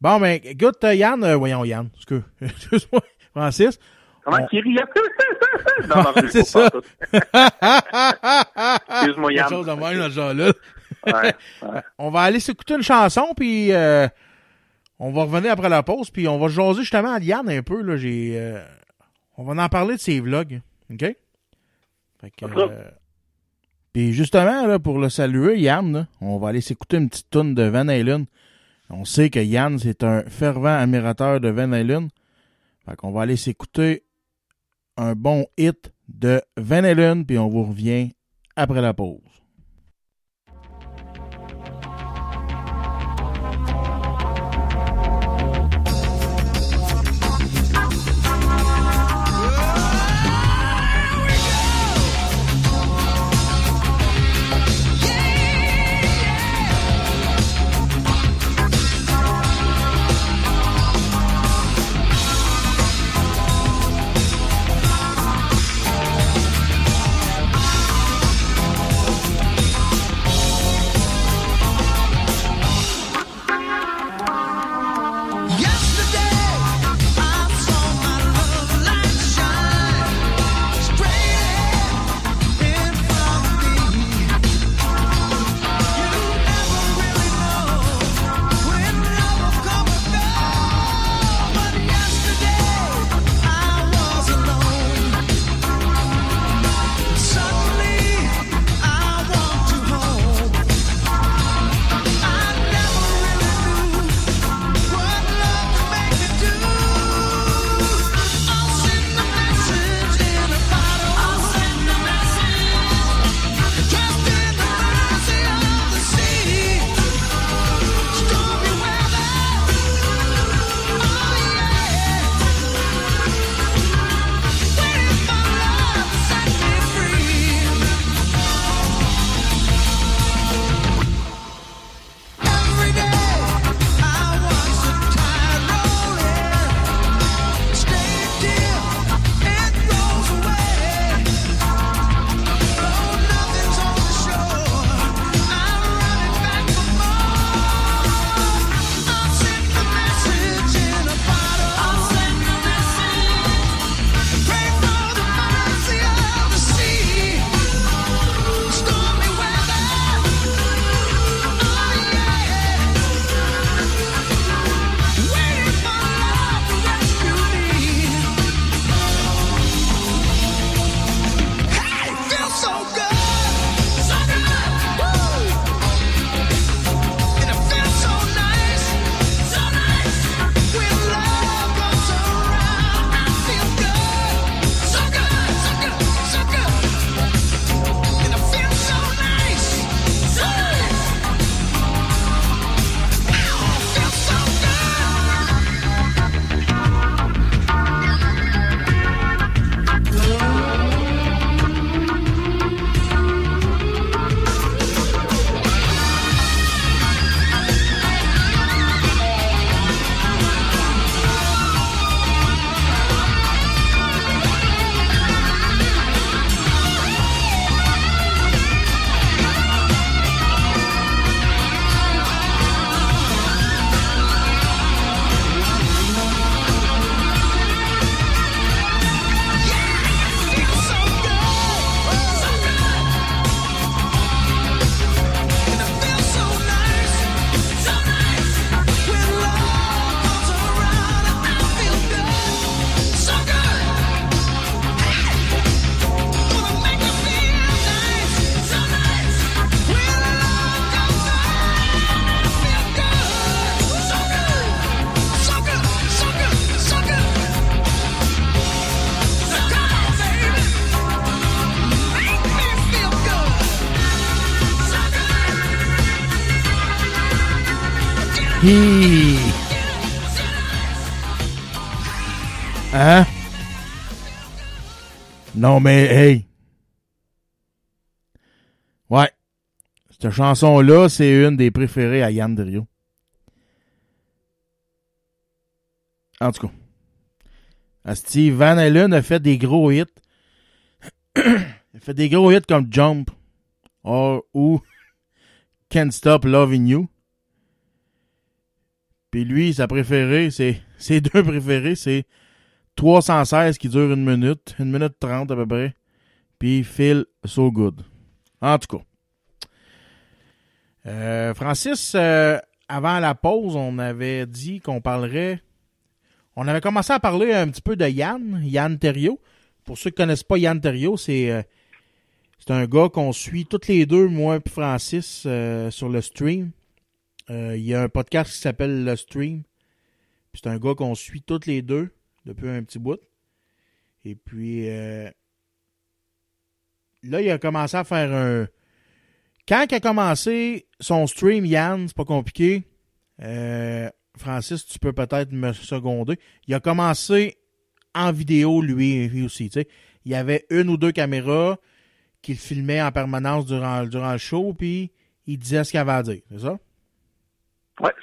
S2: Bon, ben, écoute, euh, Yann, euh, voyons, Yann, excuse- excuse-moi, Francis.
S4: Comment
S2: On-
S4: riait? Non, non, je
S2: C'est ça.
S4: pas tout.
S2: Excuse-moi,
S4: Yann.
S2: Chose de même, là, genre là.
S4: Ouais, ouais.
S2: On va aller s'écouter une chanson, puis euh, on va revenir après la pause, puis on va jaser justement à Yann un peu. Là, j'ai, euh, on va en parler de ses vlogs, OK? Fait que, euh, puis justement, là, pour le saluer, Yann, là, on va aller s'écouter une petite toune de Van Halen. On sait que Yann, c'est un fervent admirateur de Van Halen. Fait qu'on va aller s'écouter un bon hit de Van Halen, puis on vous revient après la pause. Non, mais, hey. Ouais. Cette chanson-là, c'est une des préférées à Yann Derio. En tout cas. Asti, Van Halen a fait des gros hits. Il a fait des gros hits comme Jump or, ou Can't Stop Loving You. Puis lui, sa préférée, c'est ses deux préférés, c'est 316 qui dure une minute, une minute trente à peu près. Puis Feel So Good. En tout cas. Euh, Francis, euh, avant la pause, on avait dit qu'on parlerait. On avait commencé à parler un petit peu de Yann, Yann Terrio. Pour ceux qui connaissent pas Yann Terrio, c'est euh, c'est un gars qu'on suit toutes les deux, moi et Francis, euh, sur le stream. Euh, il y a un podcast qui s'appelle Le Stream. C'est un gars qu'on suit toutes les deux depuis un petit bout. Et puis euh, là, il a commencé à faire un. Quand il a commencé son stream, Yann, c'est pas compliqué. Euh, Francis, tu peux peut-être me seconder. Il a commencé en vidéo, lui, lui aussi. Il y avait une ou deux caméras qu'il filmait en permanence durant, durant le show, puis il disait ce qu'il avait à dire. C'est ça?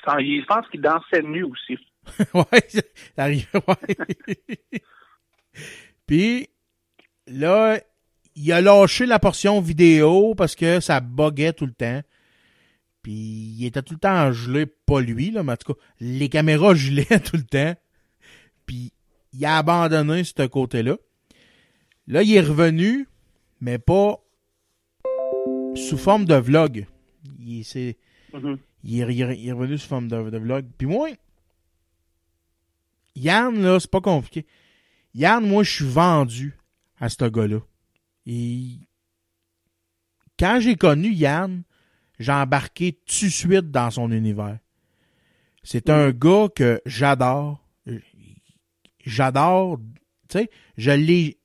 S4: Ça- je pense qu'il dansait nu aussi.
S2: ouais, ça arrive, ouais. Puis, là, il a lâché la portion vidéo parce que ça buguait tout le temps. Puis, il était tout le temps gelé, pas lui, là, mais en tout cas, les caméras gelaient tout le temps. Puis, il a abandonné ce côté-là. Là, il est revenu, mais pas sous forme de vlog. Il, est, il il est revenu sous forme de, de vlog. Puis moi, Yann, là, c'est pas compliqué. Yann, moi, je suis vendu à ce gars-là. Et quand j'ai connu Yann, j'ai embarqué tout de suite dans son univers. C'est un gars que j'adore. J'adore. Tu sais, je l'ai,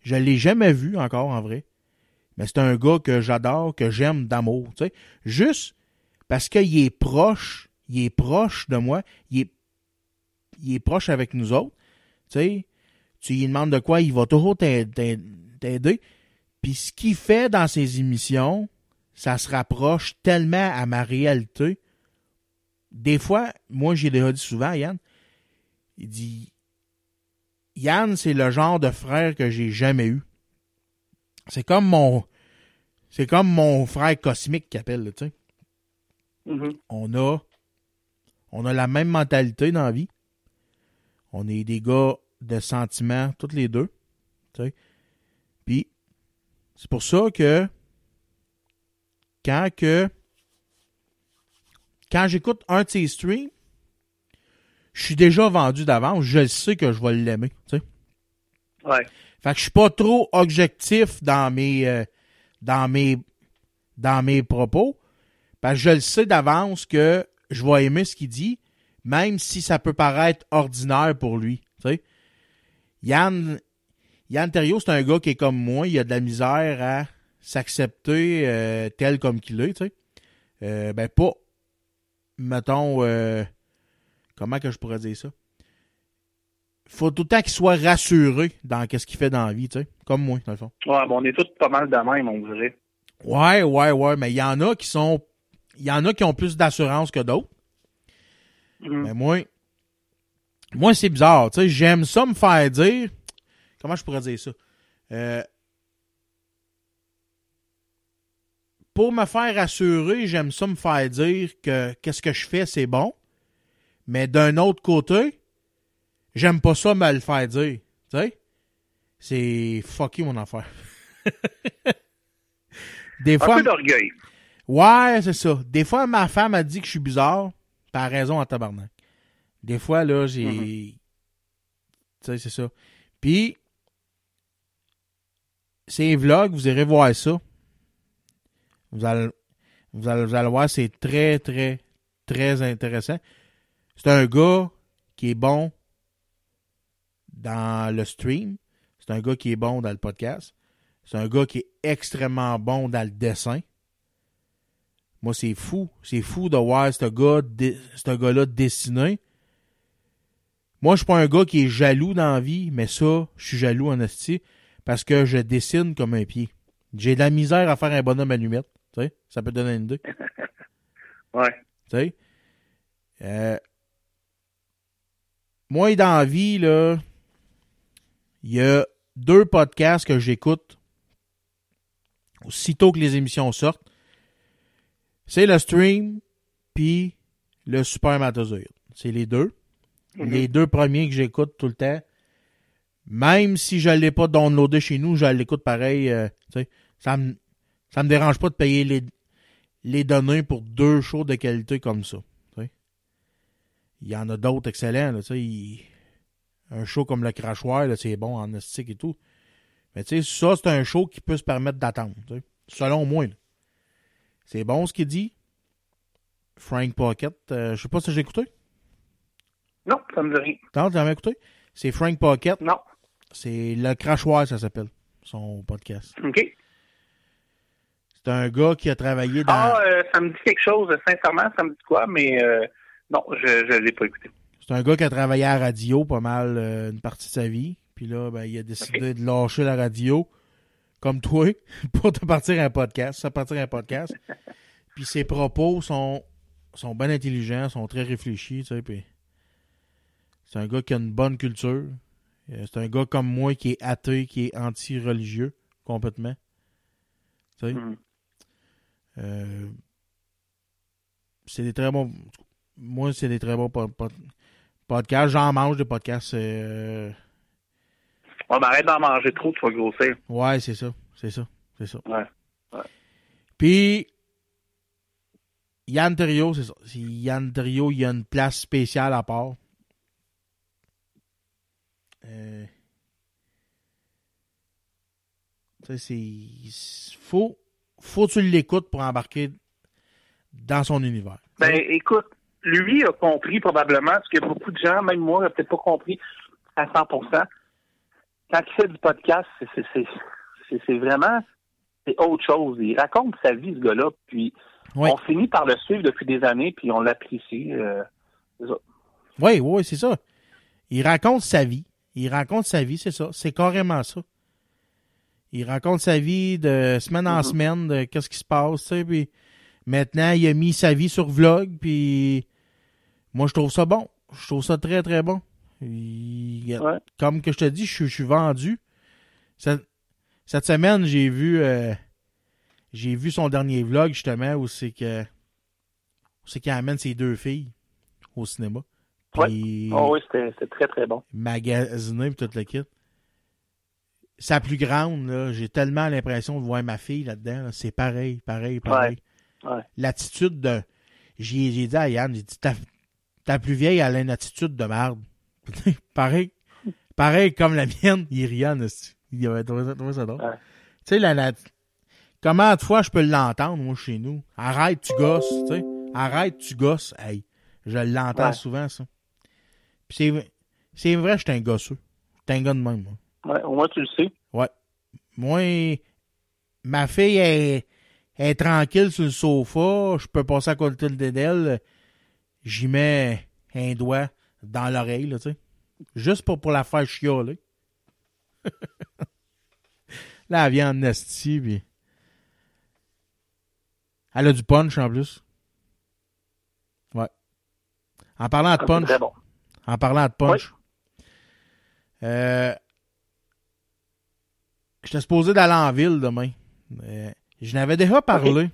S2: je l'ai jamais vu encore en vrai. Mais c'est un gars que j'adore, que j'aime d'amour. Tu sais, juste parce qu'il est proche, il est proche de moi, il est, il est proche avec nous autres. Tu sais, tu lui demandes de quoi, il va toujours t'ai- t'ai- t'aider. Puis ce qu'il fait dans ses émissions, ça se rapproche tellement à ma réalité. Des fois, moi j'ai déjà dit souvent à Yann, il dit Yann, c'est le genre de frère que j'ai jamais eu. C'est comme mon c'est comme mon frère cosmique qui appelle, tu sais
S4: Mhm.
S2: on a on a la même mentalité dans la vie. On est des gars de sentiments, tous les deux. tu sais. Puis c'est pour ça que quand que quand j'écoute un de ses streams, je suis déjà vendu d'avance. Je sais que je vais l'aimer. tu sais.
S4: Ouais.
S2: Fait que je suis pas trop objectif dans mes euh, dans mes dans mes propos. Parce que je le sais d'avance que je vais aimer ce qu'il dit, même si ça peut paraître ordinaire pour lui. tu sais. Yann, Yann Terriot, c'est un gars qui est comme moi, il a de la misère à s'accepter euh, tel comme qu'il est, tu sais. Euh, ben pas, mettons, euh, comment que je pourrais dire ça? Faut tout le temps qu'il soit rassuré dans ce qu'il fait dans la vie, tu sais. Comme moi, dans le fond.
S4: Ouais, bon, on est tous pas mal de même, on dirait.
S2: Ouais, ouais, ouais, mais il y en a qui sont. Il y en a qui ont plus d'assurance que d'autres.
S4: Mhm.
S2: Mais moi, moi, c'est bizarre. Tu sais, j'aime ça me faire dire. Comment je pourrais dire ça? Euh, pour me faire assurer, j'aime ça me faire dire que qu'est-ce que je fais, c'est bon. Mais d'un autre côté, j'aime pas ça me le faire dire. Tu sais? C'est fucky mon affaire. Des
S4: Un
S2: fois,
S4: peu d'orgueil.
S2: Ouais, c'est ça. Des fois, ma femme a dit que je suis bizarre, par raison en tabarnak. Des fois, là, j'ai. Tu sais, c'est ça. Puis, ces vlogs, vous irez voir ça. Vous allez, vous allez, vous allez voir, c'est très, très, très intéressant. C'est un gars qui est bon dans le stream. C'est un gars qui est bon dans le podcast. C'est un gars qui est extrêmement bon dans le dessin. Moi, c'est fou. C'est fou de voir ce dé- gars-là dessiner. Moi, je suis pas un gars qui est jaloux dans la vie, mais ça, je suis jaloux en esti parce que je dessine comme un pied. J'ai de la misère à faire un bonhomme allumette. Tu sais, ça peut te donner une idée.
S4: Ouais.
S2: Tu sais. Euh, moi, dans la vie, là, il y a deux podcasts que j'écoute aussitôt que les émissions sortent. C'est le stream puis le supermatozoïde. C'est les deux. Les deux premiers que j'écoute tout le temps. Même si je ne l'ai pas downloadé chez nous, je l'écoute pareil. euh, ça me ça me dérange pas de payer les, les données pour deux shows de qualité comme ça. Il y en a d'autres excellents. Là, il- un show comme le Crachoir, c'est bon en estique et tout. Mais ça, c'est un show qui peut se permettre d'attendre. Selon moi. là. C'est bon ce qu'il dit? Frank Pocket. euh, je sais pas si j'ai écouté.
S4: Non, ça me dit rien.
S2: T'as jamais écouté? C'est Frank Pocket?
S4: Non.
S2: C'est le Crachoir, ça s'appelle. Son podcast.
S4: OK.
S2: C'est un gars qui a travaillé dans.
S4: Ah, euh, ça me dit quelque chose, sincèrement, ça me dit quoi, mais euh, non, je ne l'ai pas écouté.
S2: C'est un gars qui a travaillé à la radio pas mal euh, une partie de sa vie. Puis là, ben, il a décidé de lâcher la radio, comme toi, pour te partir un podcast. Ça partir un podcast. puis ses propos sont, sont bien intelligents, sont très réfléchis, tu sais. Puis c'est un gars qui a une bonne culture. Euh, C'est un gars comme moi qui est athée, qui est anti-religieux, complètement. Tu sais.
S4: Mhm.
S2: Euh, c'est des très bons. Moi, c'est des très bons po- po- podcasts. J'en mange des podcasts. c'est, euh,
S4: On m'arrête d'en manger trop, tu vas grossir.
S2: Ouais, c'est ça. C'est ça. C'est ça.
S4: Ouais.
S2: Puis, Yann Terrio, c'est ça. Yann Terrio, il y a une place spéciale à part. Euh, c'est. Faut, faut que tu l'écoutes pour embarquer dans son univers.
S4: Ben, écoute, lui a compris probablement, ce que beaucoup de gens, même moi, n'ont peut-être pas compris à 100 Quand il fait du podcast, c'est- vraiment c'est autre chose. Il raconte sa vie, ce gars-là, puis on finit par le suivre depuis des années, puis on l'apprécie. euh.
S2: Oui, oui, c'est ça. Il raconte sa vie. Il raconte sa vie, c'est ça. C'est carrément ça. Il raconte sa vie de semaine en
S4: Mhm.
S2: semaine, de qu'est-ce qui se passe, tu sais, puis maintenant, il a mis sa vie sur vlog, puis moi, je trouve ça bon. Je trouve ça très, très bon. Il-
S4: Ouais.
S2: Comme que je te dis, je, suis- je suis vendu. Cette, cette semaine, j'ai vu euh, j'ai vu son dernier vlog, justement, où c'est que où c'est qu'il amène ses deux filles au cinéma. Puis
S4: Oh oui, c'était très, très bon.
S2: magasiner puis tout le kit. Sa plus grande, là, j'ai tellement l'impression de voir ma fille là-dedans. là. C'est pareil, pareil, pareil.
S4: Ouais.
S2: L'attitude de. J'ai j'ai dit à Yann, j'ai dit ta, ta plus vieille, elle a une attitude de merde. pareil. Pareil comme la mienne, il riait, en esti. Il avait trouvé ça, trouvé ça drôle.
S4: Ouais.
S2: Tu sais, la, la- comment de fois je peux l'entendre, moi, chez nous? Arrête, tu gosses, tu sais. Arrête, tu gosses. Hey, je l'entends
S4: Ouais.
S2: souvent, ça. Puis c'est, c'est vrai, je suis un gosseux. Je suis un gars de même, moi.
S4: Ouais, au moins, tu le sais.
S2: Ouais. Moi, ma fille est, est tranquille sur le sofa. Je peux passer à côté d'elle. J'y mets un doigt dans l'oreille, là, tu sais. Juste pour, pour la faire chialer. là, elle vient en esti, puis... Elle a du punch, en plus. Ouais. En parlant de
S4: C'est
S2: punch...
S4: bon.
S2: En parlant de punch. Euh, J'étais supposé d'aller en ville demain. Euh, je n'avais déjà parlé.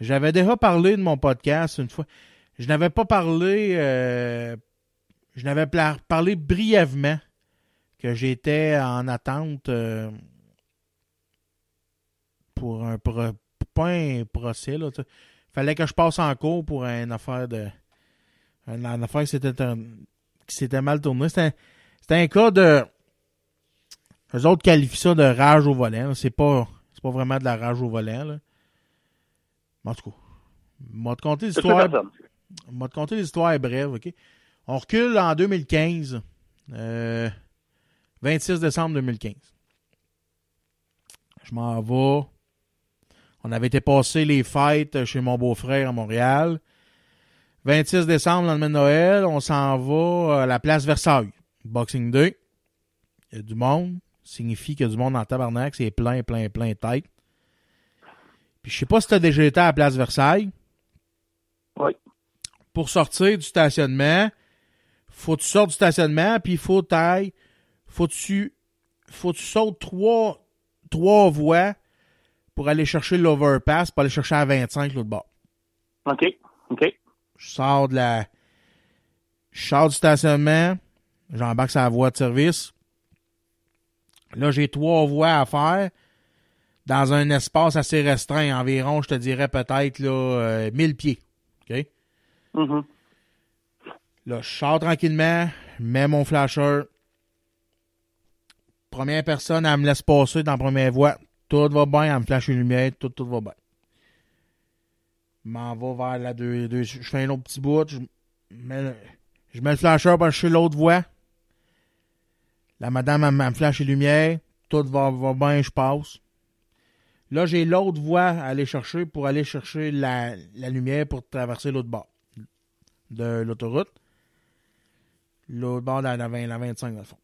S2: J'avais déjà parlé de mon podcast une fois. Je n'avais pas parlé. euh, je n'avais parlé brièvement que j'étais en attente euh, pour un pro- pas un procès là. Fallait que je passe en cours pour une affaire de une, une affaire qui s'était un- qui s'était mal tournée. C'était un, un cas de les autres qualifient ça de rage au volant. C'est pas c'est pas vraiment de la rage au volant là. Mais En tout cas, m'a te conter l'histoire. m'a te conter l'histoire brève, OK? On recule en 2015. euh, 26 décembre 2015. Je m'en vais. On avait été passer les fêtes chez mon beau-frère à Montréal. 26 décembre, lendemain de Noël, on s'en va à la place Versailles. Boxing Day. Il y a du monde. Signifie qu'il y a du monde en tabarnak. C'est plein, plein, plein de tête. Puis je sais pas si t'as déjà été à la place Versailles.
S4: Oui.
S2: Pour sortir du stationnement, faut que tu sortes du stationnement, puis faut taille, faut que tu, faut que tu sautes trois, trois voies pour aller chercher l'overpass, pour aller chercher à 25 l'autre bord.
S4: OK. OK.
S2: Je sors de la, je sors du stationnement, j'embarque sur la voie de service. Là, j'ai trois voies à faire dans un espace assez restreint, environ, je te dirais peut-être là, euh, 1000 pieds. OK?
S4: Mhm.
S2: Là, je sors tranquillement, je mets mon flasher. Première personne, elle me laisse passer dans la première voie. Tout va bien, elle me flash une lumière, tout, tout va bien. Je m'en vais vers la deux, Je fais un autre petit bout, je mets, le- je mets le flasher pour chercher l'autre voie. La madame, elle, me- flash les lumières. Tout va, va bien, je passe. Là, j'ai l'autre voie à aller chercher pour aller chercher la, la lumière pour traverser l'autre bord de l'autoroute. L'autre bord de la, la 20 la 25, dans le fond.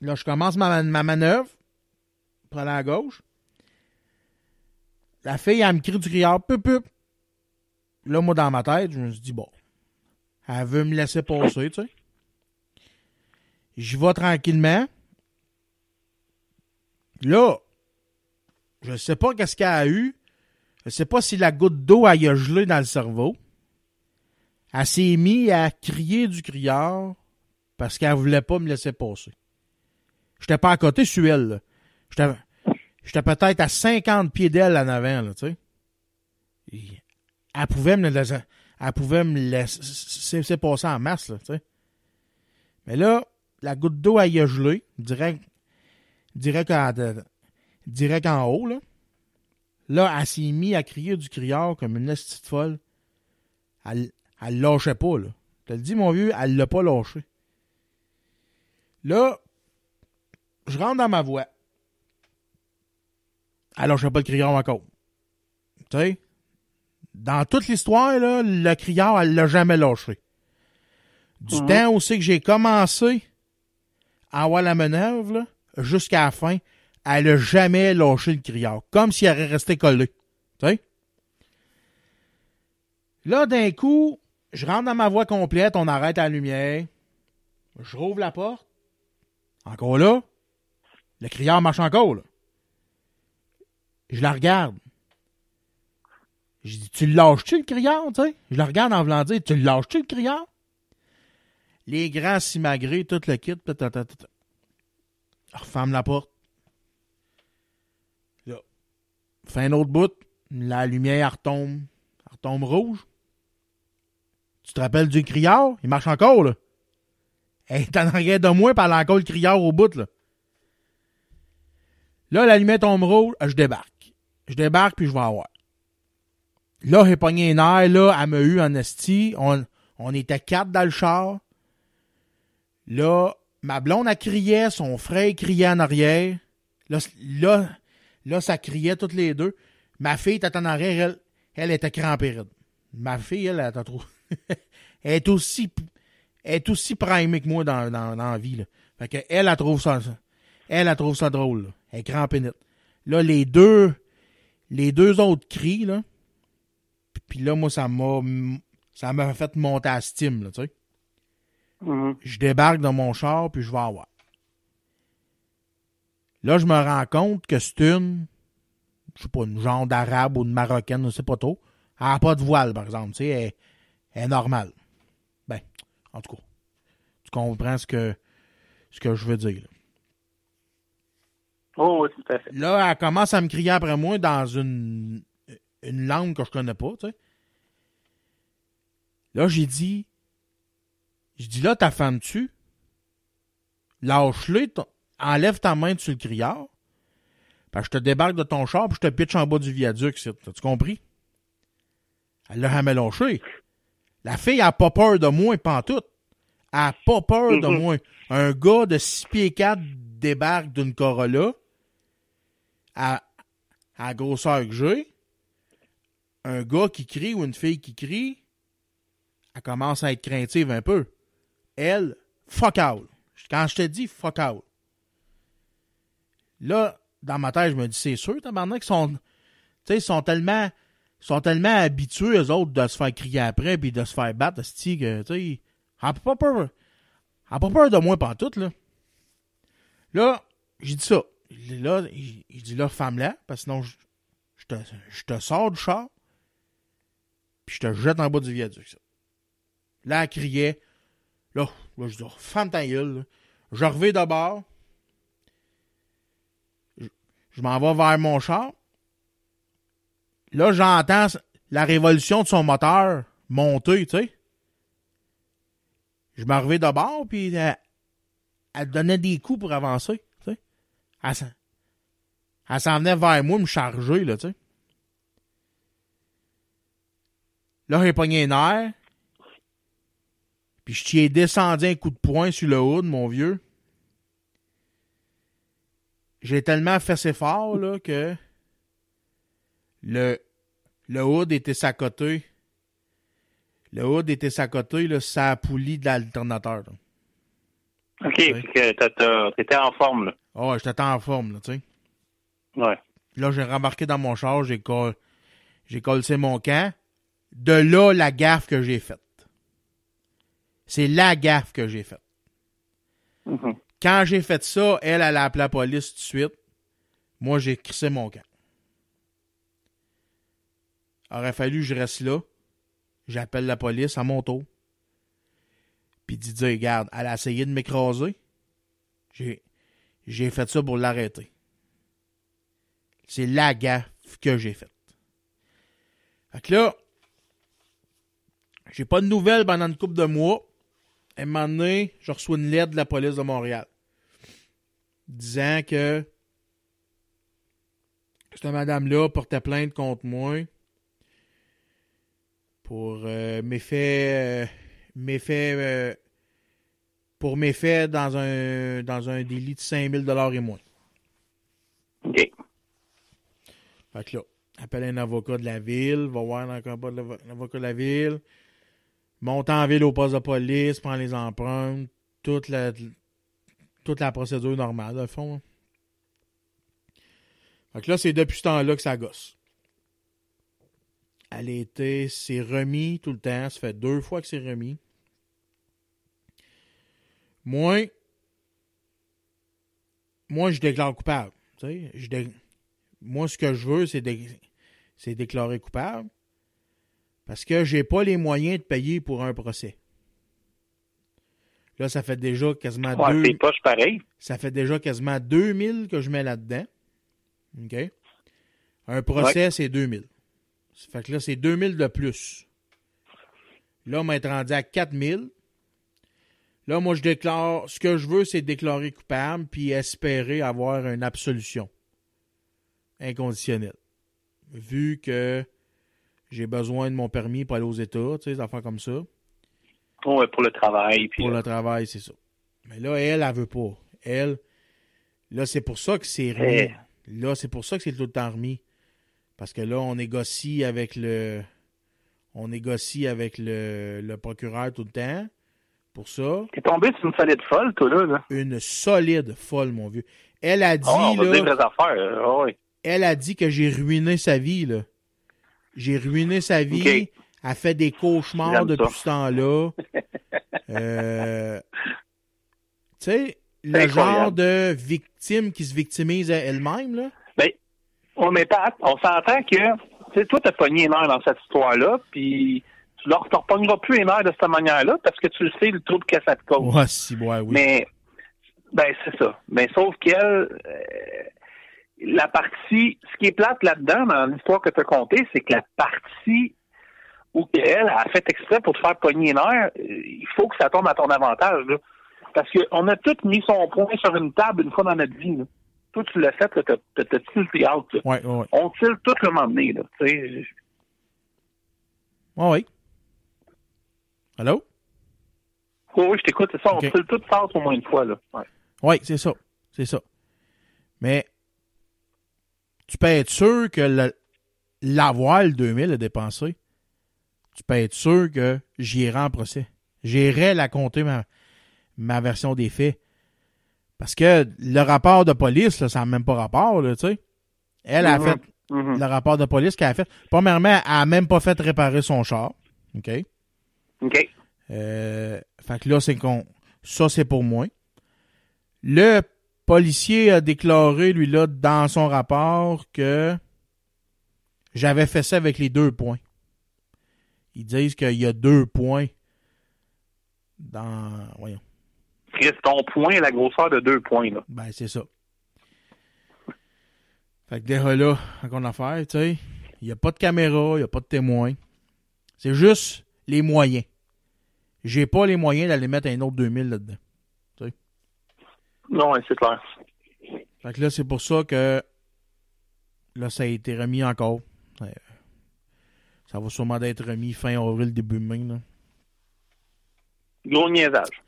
S2: Là, je commence ma, ma manœuvre aller à gauche. La fille, elle me crie du criard, pup, pup. Là, moi, dans ma tête, je me suis dit, bon, elle veut me laisser passer, tu sais. J'y vais tranquillement. Là, je sais pas qu'est-ce qu'elle a eu. Je sais pas si la goutte d'eau elle a gelé dans le cerveau. Elle s'est mise à crier du criard parce qu'elle voulait pas me laisser passer. J'étais pas à côté sur elle. là. J'étais, peut-être à 50 pieds d'elle en avant, là, tu sais. Elle pouvait me laisser, elle pouvait me laisser, passer en masse, là, tu sais. Mais là, la goutte d'eau, a gelé, direct, direct, en, direct en haut, là. Là, elle s'est mise à crier du criard comme une petite folle. Elle lâchait pas, là. Je te le dis, mon vieux, elle l'a pas lâché. Là, je rentre dans ma voie. Elle lâchait pas le criard encore. Tu sais? Dans toute l'histoire, là, le criard, elle l'a jamais lâché. Du temps aussi que j'ai commencé à avoir la manœuvre, là, jusqu'à la fin, elle a jamais lâché le criard. Comme s'il aurait resté collé. Tu sais? Là, d'un coup, je rentre dans ma voie complète, on arrête la lumière. Je rouvre la porte. Encore là. Le criard marche encore, là. Je la regarde. Je dis, tu lâches-tu, le criard, tu? Je la regarde en voulant dire, tu lâches-tu, le criard? Les grands simagrés, tout le kit, referme la porte. Là. Fais un autre bout. La lumière retombe. Elle retombe rouge. Tu te rappelles du criard? Il marche encore, là. Elle est en arrière de moi, puis elle encore le criard au bout, là. Là, la lumière tombe rouge, je débarque. Je débarque, puis je vais avoir. Là, j'ai pogné un air, là, elle m'a eu en esti. On, était quatre dans le char. Là, ma blonde, elle criait, son frère criait en arrière. Là, là, là, ça criait toutes les deux. Ma fille était en arrière, elle, elle était crampée. Ma fille, elle, elle était trop... elle est aussi, elle est aussi primée que moi dans, dans, dans la vie, là. Fait que elle, elle trouve ça, elle, elle trouve ça drôle, là. Elle est crampée nette. Là, les deux, les deux autres crient, là. Puis- là, moi, ça m'a, ça m'a fait monter à Steam, là, tu sais.
S4: Mhm.
S2: Je débarque dans mon char, puis je vais avoir. Là, je me rends compte que c'est une, je sais pas, une genre d'arabe ou de marocaine, je sais pas trop. Elle n'a pas de voile, par exemple, tu sais, elle est normale. Ben, en tout cas, tu comprends ce que, ce que je veux dire. là.
S4: Oh, oui, tout à fait.
S2: Là, elle commence à me crier après moi dans une, une langue que je connais pas, tu sais. Là, j'ai dit, je dis là, ta femme tu lâche-le, enlève ta main sur le criard, je te débarque de ton char, puis je te pitch en bas du viaduc, c'est- t'as-tu compris? Elle l'a jamais lâché. La fille a pas peur de moi, pantoute. Elle a pas peur de
S4: Mhm.
S2: moi. Un gars de 6 pieds 4 débarque d'une Corolla. À la grosseur que j'ai, un gars qui crie ou une fille qui crie, elle commence à être craintive un peu. Elle, fuck out. Quand je te dis fuck out, là, dans ma tête, je me dis, c'est sûr, tabarnak, qu'ils sont, tu sais, ils sont tellement, ils sont tellement habitués, eux autres, de se faire crier après puis de se faire battre, esti, que, tu sais, elle pas peur, elle pas peur de moi tout là. Là, j'ai dit ça. Là, il dit là, femme-là, parce que sinon, je, je te, je te sors du char, puis je te jette en bas du viaduc, ça. Là, elle criait. Là, là je dis, oh, femme ta gueule. là. Je reviens de bord. Je, je m'en vais vers mon char. Là, j'entends la révolution de son moteur monter, tu sais. Je reviens de bord, puis elle, elle donnait des coups pour avancer, tu sais. Elle, s'en- elle s'en venait vers moi me charger, là, tu sais. Là, j'ai pogné un air. Puis je t'y ai descendu un coup de poing sur le hood, mon vieux. J'ai tellement fait fort, là, que le, le hood était sacoté. Le hood était sacoté, là, ça poulie de l'alternateur.
S4: OK, puis que t'étais en forme, là.
S2: Ah ouais, j'étais en forme, là, tu sais.
S4: Ouais.
S2: Là, j'ai remarqué dans mon char, j'ai col... j'ai collé mon camp. De là, la gaffe que j'ai faite. C'est la gaffe que j'ai faite.
S4: Mhm.
S2: Quand j'ai fait ça, elle, elle a appelé la police tout de suite. Moi, j'ai crissé mon camp. Aurait fallu que je reste là. J'appelle la police à mon tour. Puis dit, dire, regarde, elle a essayé de m'écraser. J'ai, j'ai fait ça pour l'arrêter. C'est la gaffe que j'ai faite. Fait que là, j'ai pas de nouvelles pendant une couple de mois. Et un moment donné, je reçois une lettre de la police de Montréal disant que cette madame-là portait plainte contre moi pour euh, méfaits, euh, méfaits, euh, pour dans un, dans un délit de 5000 dollars et moins.
S4: OK.
S2: Fait que là, appelle un avocat de la ville, va voir de l'avo- l'avocat de la ville, monte en ville au poste de police, prend les empreintes, toute la, toute la procédure normale, de fond. hein. Fait que là, c'est depuis ce temps-là que ça gosse. Elle été, c'est remis tout le temps, ça fait deux fois que c'est remis. Moi, moi, je déclare coupable. Je dé- moi, ce que je veux, c'est dé- déclarer coupable. Parce que j'ai pas les moyens de payer pour un procès. Là, ça fait déjà quasiment
S4: Ouais,
S2: deux,
S4: c'est poche pareil.
S2: ça fait déjà quasiment 2000 que je mets là-dedans. OK? Un procès, c'est 2000. Ça fait que là, c'est 2000 de plus. Là, on va être rendu à 4000. Là, moi, je déclare, ce que je veux, c'est déclarer coupable puis espérer avoir une absolution inconditionnelle. Vu que j'ai besoin de mon permis pour aller aux États, tu sais, des affaires comme ça.
S4: Ouais, pour le travail. Puis,
S2: Pour
S4: euh,
S2: le travail, c'est ça. Mais là, elle, elle veut pas. Elle, là, c'est pour ça que c'est remis.
S4: Eh.
S2: Là, c'est pour ça que c'est tout le temps remis. Parce que là, on négocie avec le. On négocie avec le, le procureur tout le temps. Pour ça.
S4: T'es tombé sur une solide folle, toi, là. là.
S2: Une solide folle, mon vieux. Elle a dit,
S4: Ah, on va
S2: là,
S4: dire les vraies affaires. ah ouais.
S2: elle a dit que j'ai ruiné sa vie, là. J'ai ruiné sa vie.
S4: Ok.
S2: Elle fait des cauchemars depuis ce temps-là. Euh, tu sais, le genre de victime qui se victimise à elle-même, là.
S4: On met pas, on s'entend que, tu sais, toi, t'as pogné les nerfs dans cette histoire-là, puis tu leur te repogneras plus nerfs de cette manière-là, parce que tu le sais, le trou de que ça te cause.
S2: Ouais, si, ouais, oui.
S4: Mais, ben, c'est ça. Mais sauf qu'elle, euh, la partie, ce qui est plate là-dedans, dans l'histoire que tu as contée, c'est que la partie où elle a fait exprès pour te faire pogner les nerfs, euh, il faut que ça tombe à ton avantage, là. Parce qu'on a tous mis son point sur une table une fois dans notre vie, là. Toi, tu l'as fait, t'as, tilté out, là.
S2: Ouais, ouais.
S4: On tilte tout le moment donné, là. Tu sais,
S2: Ouais, ouais. Allô?
S4: oh, oui, je t'écoute, c'est ça. On tilte tout face au moins une fois, là. Ouais.
S2: Oui, c'est ça. C'est ça. Mais tu peux être sûr que le- l'avoir, le 2000, est dépensé. Tu peux être sûr que j'irai en procès. J'irai la compter ma, ma version des faits. Parce que le rapport de police, là, ça n'a même pas rapport, là, tu sais. Elle a
S4: Mhm.
S2: fait
S4: Mhm.
S2: le rapport de police qu'elle a fait. Premièrement, elle a même pas fait réparer son char. OK?
S4: OK.
S2: Euh, fait que là, c'est qu'on. Ça, c'est pour moi. Le policier a déclaré, lui, là, dans son rapport, que j'avais fait ça avec les deux points. Ils disent qu'il y a deux points dans. Voyons.
S4: Chris, ton point est la grosseur de deux points, là.
S2: Ben, c'est ça. Fait que déjà là, qu'on a affaire, tu sais, il n'y a pas de caméra, il n'y a pas de témoin. C'est juste les moyens. J'ai pas les moyens d'aller mettre un autre 2000 là-dedans.
S4: Non, ouais, c'est clair.
S2: Fait que là, c'est pour ça que là, ça a été remis encore. Euh, Ça va sûrement être remis fin avril, début mai. Là.
S4: Gros niaisage.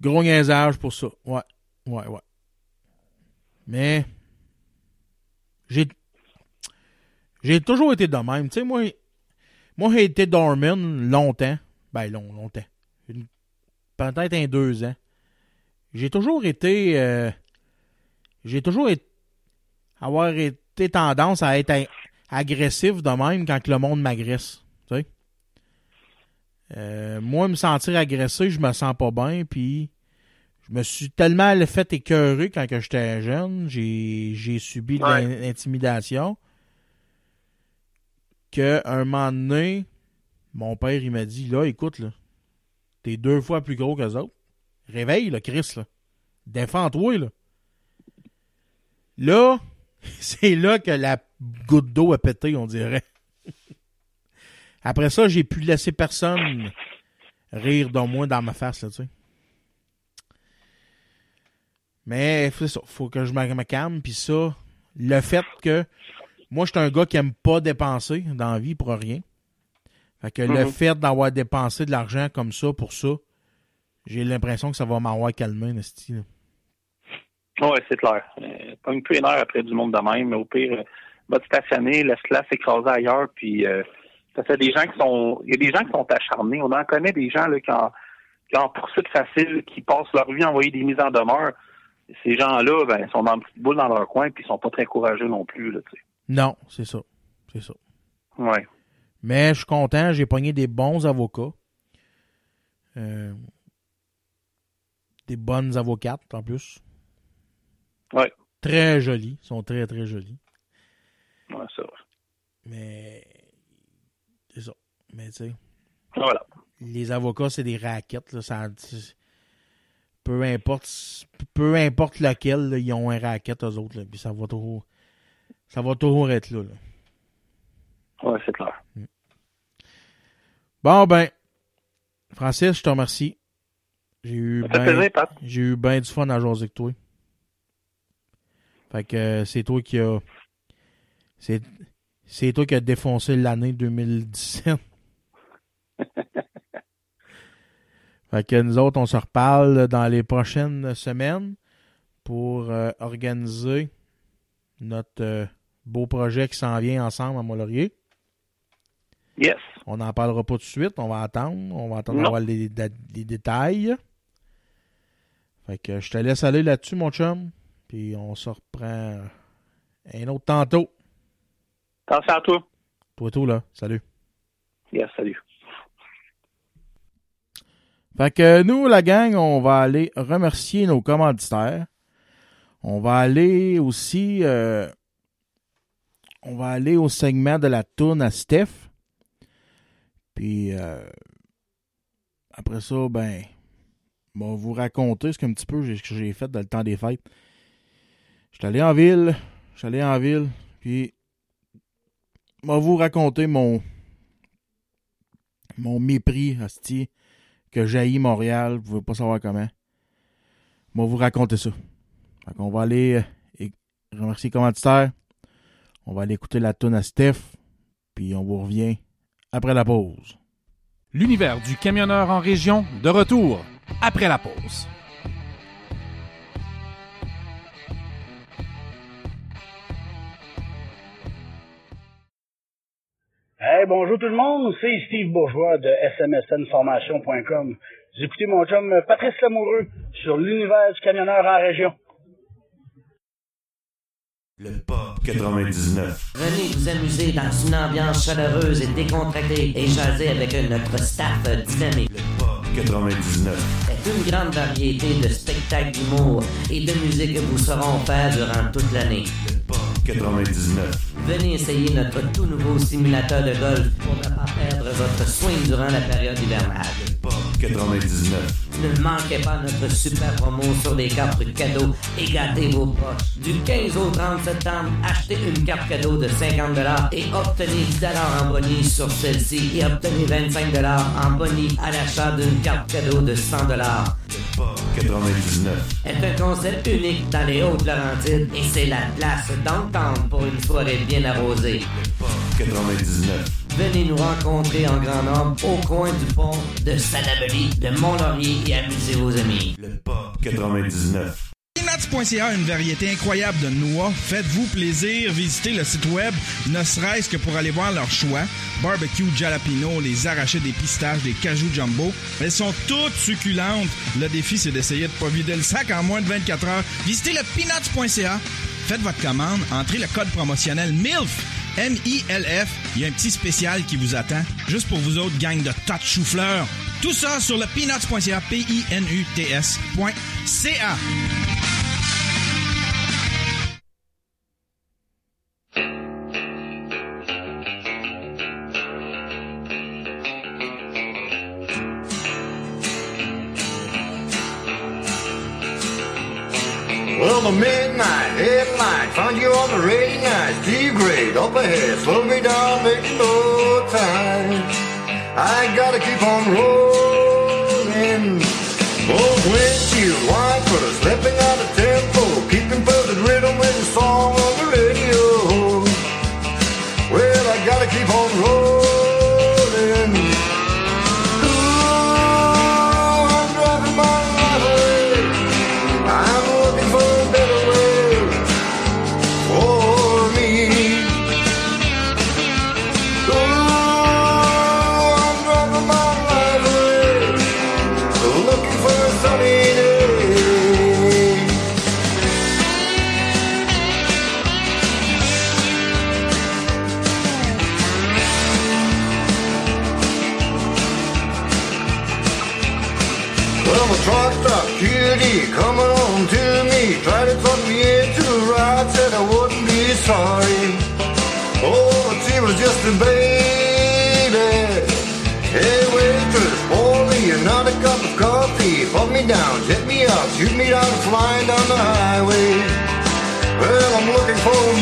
S2: Gros niaisage pour ça. Ouais. Ouais, ouais. Mais j'ai j'ai toujours été de même. Tu sais, moi, j'ai été dormant longtemps. Ben, long, longtemps. Peut-être un deux ans. J'ai toujours été. euh, j'ai toujours été, avoir été tendance à être agressif de même quand le monde m'agresse. Euh, moi, me sentir agressé, je me sens pas bien, puis je me suis tellement fait écœurer quand que j'étais jeune, j'ai subi de
S4: Ouais.
S2: l'intimidation, que un moment donné, mon père, il m'a dit, là, écoute, là, t'es deux fois plus gros que les autres. Réveille, là, Chris, là. Défends-toi, là. Là, c'est là que la goutte d'eau a pété, on dirait. Après ça, j'ai pu laisser personne rire de moi dans ma face, là, tu sais. Mais ça, faut que je me me calme, puis ça, le fait que moi, je suis un gars qui aime pas dépenser dans la vie pour rien. Fait que le
S4: Mhm.
S2: fait d'avoir dépensé de l'argent comme ça pour ça, j'ai l'impression que ça va m'avoir calmé, Nasty.
S4: Oui, c'est clair. Euh, pas une peu énerve après du monde de même, mais au pire, euh, va te stationner, laisse-la s'écraser ailleurs, puis euh, ça fait des gens qui sont. Il y a des gens qui sont acharnés. On en connaît des gens là, qui, en, qui en poursuite facile, qui passent leur vie à envoyer des mises en demeure. Ces gens-là, ben, sont dans une petite boule dans leur coin, puis ils sont pas très courageux non plus, là.
S2: Non, c'est ça. C'est ça.
S4: Ouais.
S2: Mais je suis content, j'ai pogné des bons avocats. Euh, des bonnes avocates en plus.
S4: Ouais.
S2: Très jolies. sont très très jolies.
S4: Ouais, ça va.
S2: Mais c'est ça. Mais tu sais,
S4: Voilà.
S2: les avocats, c'est des raquettes. Là, ça, peu importe peu importe lequel, là, ils ont un racket, eux autres. Là, puis ça va toujours. Ça va toujours être là. là.
S4: Ouais, c'est clair.
S2: Bon ben. Francis, je te remercie. J'ai eu ben, j'ai eu bien du fun à jaser avec toi. Fait que euh, c'est toi qui a. C'est, c'est toi qui a défoncé l'année 2017. fait que nous autres, on se reparle dans les prochaines semaines pour euh, organiser notre euh, beau projet qui s'en vient ensemble à Mont-Laurier.
S4: Yes.
S2: On n'en parlera pas tout de suite. On va attendre. On va attendre d'avoir les, les détails. Fait que je te laisse aller là-dessus, mon chum. Puis on se reprend un autre tantôt.
S4: Attention à toi.
S2: Toi tout, là. Salut.
S4: Yes, salut.
S2: Fait que nous, la gang, on va aller remercier nos commanditaires. On va aller aussi... euh, on va aller au segment de la tourne à Steph. Puis euh, après ça, ben, on va vous raconter ce qu'un petit peu j'ai- ce que j'ai fait dans le temps des fêtes. Je suis allé en ville, je suis allé en ville, puis vais vous raconter mon mon mépris, hostie, que j'haïs Montréal, vous pouvez pas savoir comment. Je vais vous raconter ça. Fait qu'on va aller euh, remercier les commanditaires. On va aller écouter la tune à Steph, puis on vous revient après la pause.
S1: L'univers du camionneur en région, de retour après la pause.
S5: Hey, bonjour tout le monde, c'est Steve Bourgeois de smsnformation.com. Vous écoutez mon chum Patrice Lamoureux sur l'univers du camionneur en région.
S6: Le Pop 99.
S7: Venez vous amuser dans une ambiance chaleureuse et décontractée et jaser avec notre staff dynamique.
S6: Le Pop 99.
S7: C'est une grande variété de spectacles d'humour et de musique que vous saurons faire durant toute l'année.
S6: Le Pop 99.
S7: Venez essayer notre tout nouveau simulateur de golf pour ne pas perdre votre swing durant la période hivernale.
S6: Le Pop 99.
S7: Ne manquez pas notre super promo sur les cartes cadeaux et gâtez vos poches. Du 15 au 30 septembre, achetez une carte cadeau de 50 et obtenez 10 en bonus sur celle-ci et obtenez 25 en bonus à l'achat d'une carte cadeau de 100
S6: Le Pop 99.
S7: est un concept unique dans les Hautes-Laurentides et c'est la place d'entendre pour une soirée bien
S6: Le Pop 99.
S7: Venez nous rencontrer en grand nombre au coin du pont de Salaberry, de Mont-Laurier et amusez vos amis.
S6: Le Pop 99.
S8: Peanuts.ca, une variété incroyable de noix. Faites-vous plaisir, visitez le site web, ne serait-ce que pour aller voir leur choix. Barbecue jalapeno, les arrachés des pistaches, des cajou jumbo. Elles sont toutes succulentes. Le défi, c'est d'essayer de pas vider le sac en moins de 24 heures. Visitez le peanuts.ca. Faites votre commande, entrez le code promotionnel MILF. M-I-L-F. Il y a un petit spécial qui vous attend, juste pour vous autres, gang de tas de chou-fleurs. Tout ça sur le peanuts.ca, P-I-N-U-T-S.ca.
S9: Well, the midnight headlight found you on the rainy night. Steve Gray up ahead, slow me down, making no time. I gotta keep on rolling. Both windshield wipers slipping out of a baby. Hey, waitress, pour me another cup of coffee. Put me down, jet me up, shoot me down, flying down the highway. Well, I'm looking for a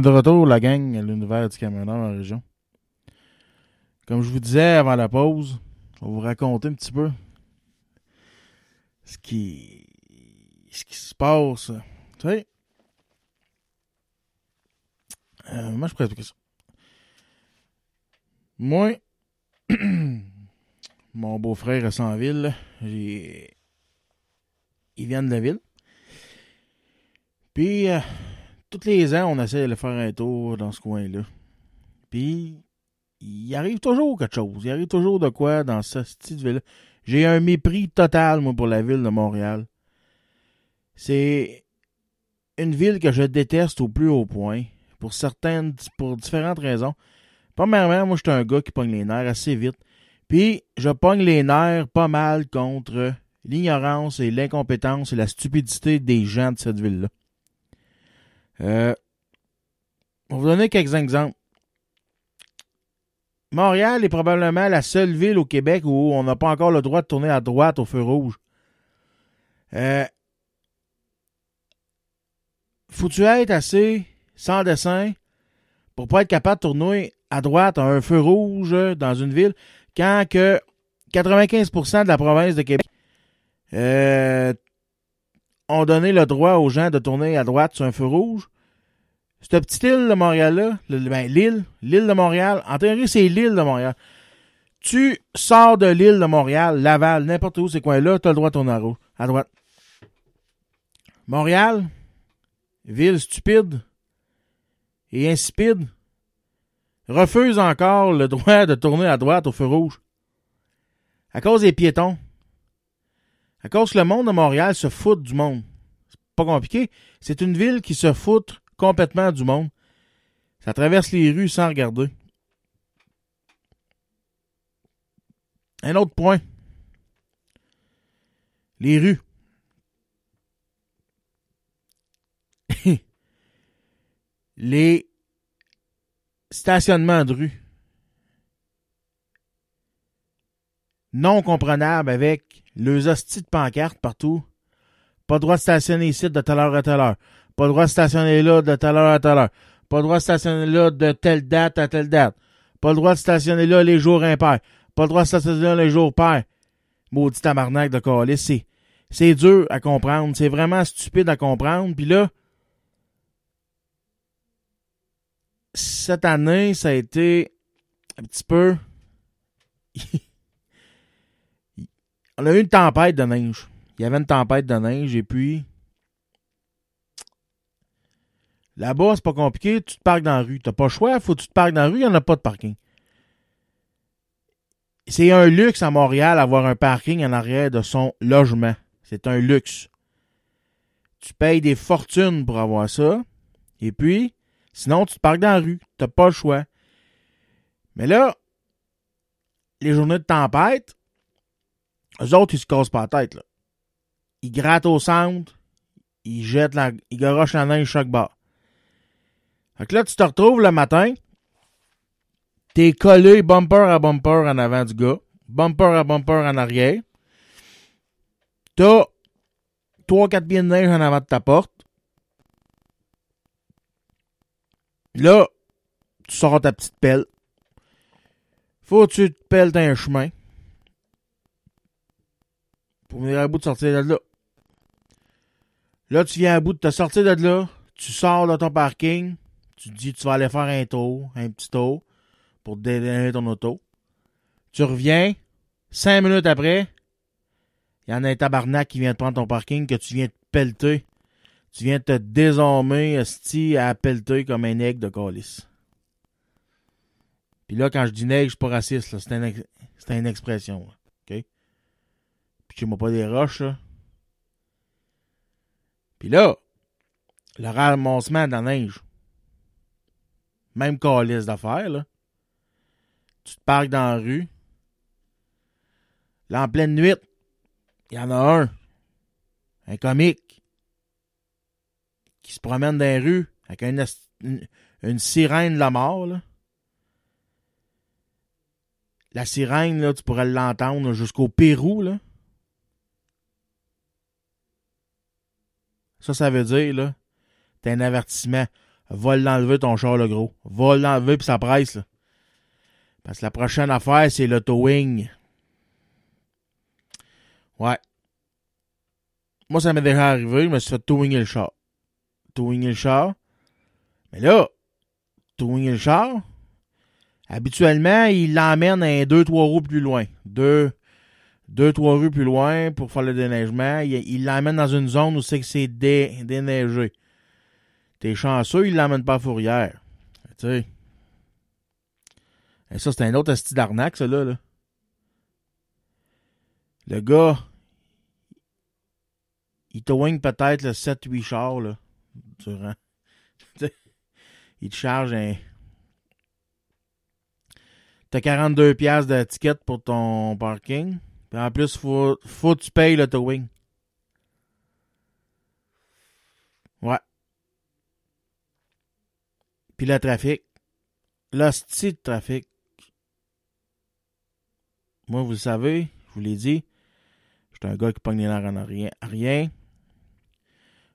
S2: de retour, la gang, à l'univers du camionneur en région. Comme je vous disais avant la pause, on va vous raconter un petit peu ce qui, ce qui se passe. Tu sais, euh, moi, je pourrais expliquer ça. Moi, mon beau-frère est en ville. là. J'ai- Il vient de la ville. Puis, euh, tous les ans, on essaie de faire un tour dans ce coin-là. Puis, il arrive toujours quelque chose. Il arrive toujours de quoi dans cette petite ville J'ai un mépris total, moi, pour la ville de Montréal. C'est une ville que je déteste au plus haut point. Pour certaines, pour différentes raisons. Premièrement, moi, je suis un gars qui pogne les nerfs assez vite. Puis, je pogne les nerfs pas mal contre l'ignorance et l'incompétence et la stupidité des gens de cette ville-là. Euh, on va vous donner quelques exemples. Montréal est probablement la seule ville au Québec où on n'a pas encore le droit de tourner à droite au feu rouge. Euh, Faut-tu être assez sans dessin pour pas être capable de tourner à droite à un feu rouge dans une ville quand que 95% de la province de Québec euh, ont donné le droit aux gens de tourner à droite sur un feu rouge? Cette petite île de Montréal-là, ben, l'île, l'île de Montréal, en théorie, c'est l'île de Montréal. Tu sors de l'île de Montréal, Laval, n'importe où, ces coins-là, tu as le droit de tourner à, à droite. Montréal, ville stupide et insipide, refuse encore le droit de tourner à droite au feu rouge. À cause des piétons. À cause le monde de Montréal se fout du monde. C'est pas compliqué. C'est une ville qui se fout complètement du monde. Ça traverse les rues sans regarder. Un autre point. Les rues. les stationnements de rue. Non comprenables avec les hosties de pancartes partout. Pas le droit de stationner ici de telle heure à telle heure. Pas le droit de stationner là de telle heure à telle heure. Pas le droit de stationner là de telle date à telle date. Pas le droit de stationner là les jours impairs. Pas le droit de stationner là les jours pairs. Maudit tabarnak de calice. C'est, c'est dur à comprendre. C'est vraiment stupide à comprendre. Puis là, cette année, ça a été un petit peu. On a eu une tempête de neige. Il y avait une tempête de neige et puis. Là-bas, c'est pas compliqué, tu te parques dans la rue. T'as pas le choix, faut que tu te parques dans la rue, il n'y en a pas de parking. C'est un luxe à Montréal avoir un parking en arrière de son logement. C'est un luxe. Tu payes des fortunes pour avoir ça. Et puis, sinon, tu te parques dans la rue. T'as pas le choix. Mais là, les journées de tempête, eux autres, ils se cassent pas la tête, là. Ils grattent au centre, ils jettent la, ils garochent la neige chaque bas. Fait que là, tu te retrouves le matin, t'es collé bumper à bumper en avant du gars, bumper à bumper en arrière. T'as 3-4 pieds de neige en avant de ta porte. Là, tu sors ta petite pelle. Faut que tu te pelles un chemin. Pour venir à bout de sortir de là. Là, tu viens à bout de te sortir de là. Tu sors de ton parking. Tu te dis tu vas aller faire un tour, un petit tour, pour te déléguer ton auto. Tu reviens. Cinq minutes après, il y en a un tabarnak qui vient de prendre ton parking que tu viens de pelleter. Tu viens de te désarmer, esti, à pelleter comme un aigle de calice. Puis là, quand je dis nègre, je suis pas raciste. C'est un une expression, là. Puis tu m'as pas des roches, là. Puis là, le ramassement de la neige. Même calice d'affaires, là. Tu te parques dans la rue. Là, en pleine nuit, il y en a un. Un comique. Qui se promène dans les rues avec une, sirène de la mort. La sirène, là, tu pourrais l'entendre jusqu'au Pérou, là. Ça, ça veut dire, là, t'as un avertissement. Va l'enlever ton char, le gros. Va l'enlever puis ça presse, là. Parce que la prochaine affaire, c'est le towing. Ouais. Moi, ça m'est déjà arrivé. Je me suis fait towinger le char. Towinger le char. Mais là, towinger le char, habituellement, il l'emmène un deux, trois roues plus loin. Deux, deux, trois rues plus loin pour faire le déneigement. Il l'emmène dans une zone où c'est que c'est dé- déneigé. T'es chanceux, il l'emmène pas à fourrière. Tu sais. Et ça, c'est un autre esti d'arnaque, ça, là, là. Le gars, il towing peut-être le 7-8 chars, là, durant. Il te charge un... T'as 42 pièces de ticket pour ton parking. Puis en plus, faut, faut que tu payes le towing. Ouais. Puis le trafic. L'hostie de trafic. Moi, vous le savez, je vous l'ai dit. J'étais un gars qui pogne les nerfs en rien. rien.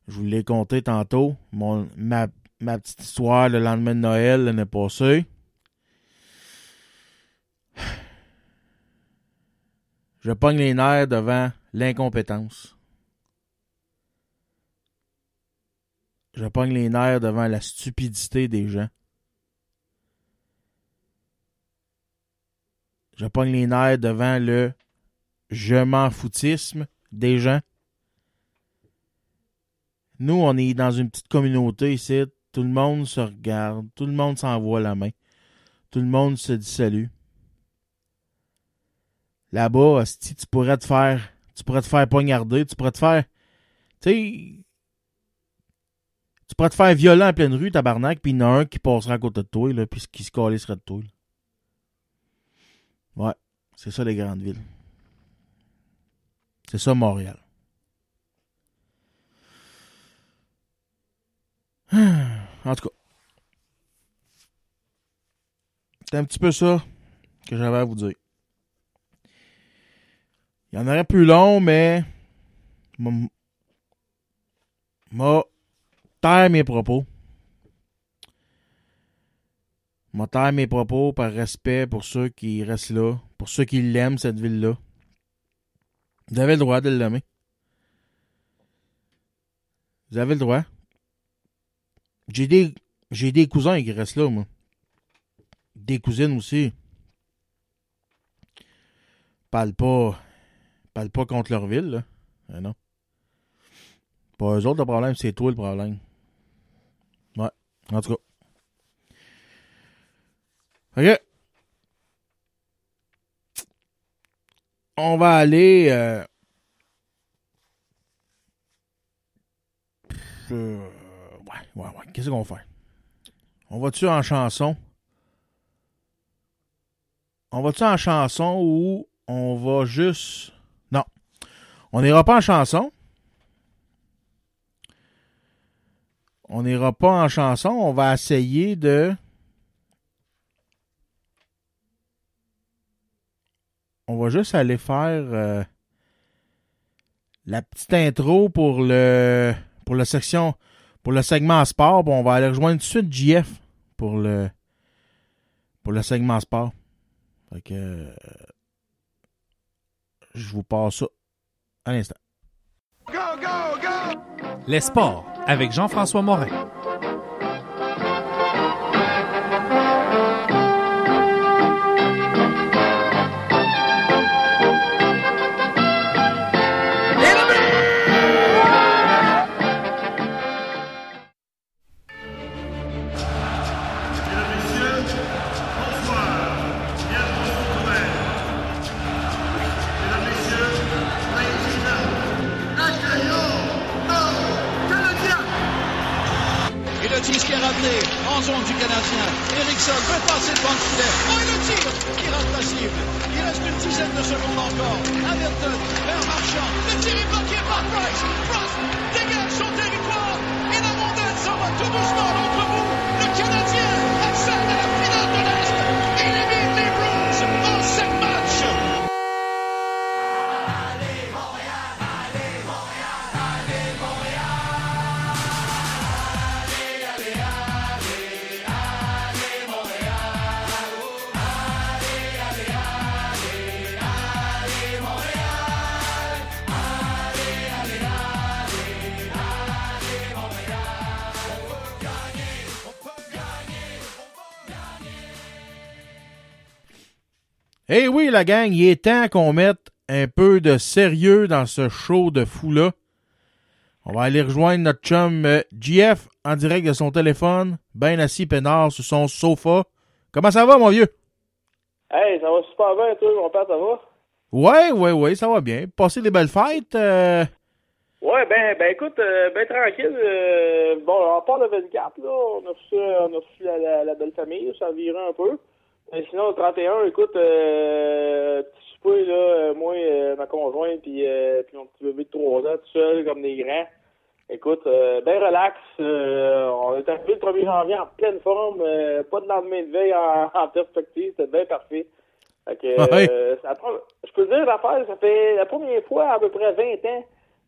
S2: Je vous l'ai conté tantôt. Mon, ma, ma petite histoire le lendemain de Noël l'année passée. Je pogne les nerfs devant l'incompétence. Je pogne les nerfs devant la stupidité des gens. Je pogne les nerfs devant le je m'en foutisme des gens. Nous, on est dans une petite communauté ici. Tout le monde se regarde. Tout le monde s'envoie la main. Tout le monde se dit salut. Là-bas, tu pourrais te faire. Tu pourrais te faire poignarder. Tu pourrais te faire. Tu sais. Tu pourrais te faire violer en pleine rue, tabarnak, puis il y en a un qui passera à côté de toi, là, puis qui se calisserait de toi. Ouais, c'est ça les grandes villes. C'est ça Montréal. En tout cas. C'est un petit peu ça que j'avais à vous dire. Il y en aurait plus long, mais m'a taire mes propos. M'a taire mes propos par respect pour ceux qui restent là, pour ceux qui l'aiment, cette ville-là. Vous avez le droit de l'aimer. Vous avez le droit. J'ai des, j'ai des cousins qui restent là, moi. Des cousines aussi. Parle pas, parle pas contre leur ville, là. Non. Pas eux autres le problème, c'est toi le problème. Ouais, en tout cas. OK. On va aller. euh, euh, ouais, ouais, ouais. Qu'est-ce qu'on va faire? On va-tu en chanson? On va-tu en chanson ou on va juste. On n'ira pas en chanson. On n'ira pas en chanson. On va essayer de. On va juste aller faire euh, la petite intro pour le pour la section pour le segment sport. Bon, on va aller rejoindre tout de suite JF pour le pour le segment sport. Fait euh, je vous passe ça à l'instant.
S1: Les sports avec Jean-François Morin.
S10: Zone du Canadien. Eriksson peut passer devant le filet. Oh, et le tir qui rate la cible. Il reste une dizaine de secondes encore. Averton vers Marchand. Le tir est bloqué par Price. Price dégage son territoire. Et la rondelle s'en va tout doucement à l'autre bout. Le Canadien
S2: Eh oui, la gang, il est temps qu'on mette un peu de sérieux dans ce show de fou-là. On va aller rejoindre notre chum euh, GF en direct de son téléphone, bien assis peinard sur son sofa. Comment ça va, mon vieux?
S11: Hey, ça va super bien, toi, mon père, ça va?
S2: Ouais, ouais, ouais, ça va bien. Passer des belles fêtes. euh,
S11: Ouais, ben, ben écoute, euh, ben tranquille. euh, bon, on part le 24, là, on a reçu, on a reçu la, la, la belle famille, ça viré un peu. Sinon, le 31, écoute, euh, petit souper, là, euh, moi, euh, ma conjointe, puis, euh, puis mon petit bébé de 3 ans, tout seul, comme des grands. Écoute, euh, ben relax. on est arrivé le 1er janvier en pleine forme, pas de lendemain de veille en, en perspective, c'était bien parfait. Fait que, ça je peux dire l'affaire, ça fait la première fois à peu près 20 ans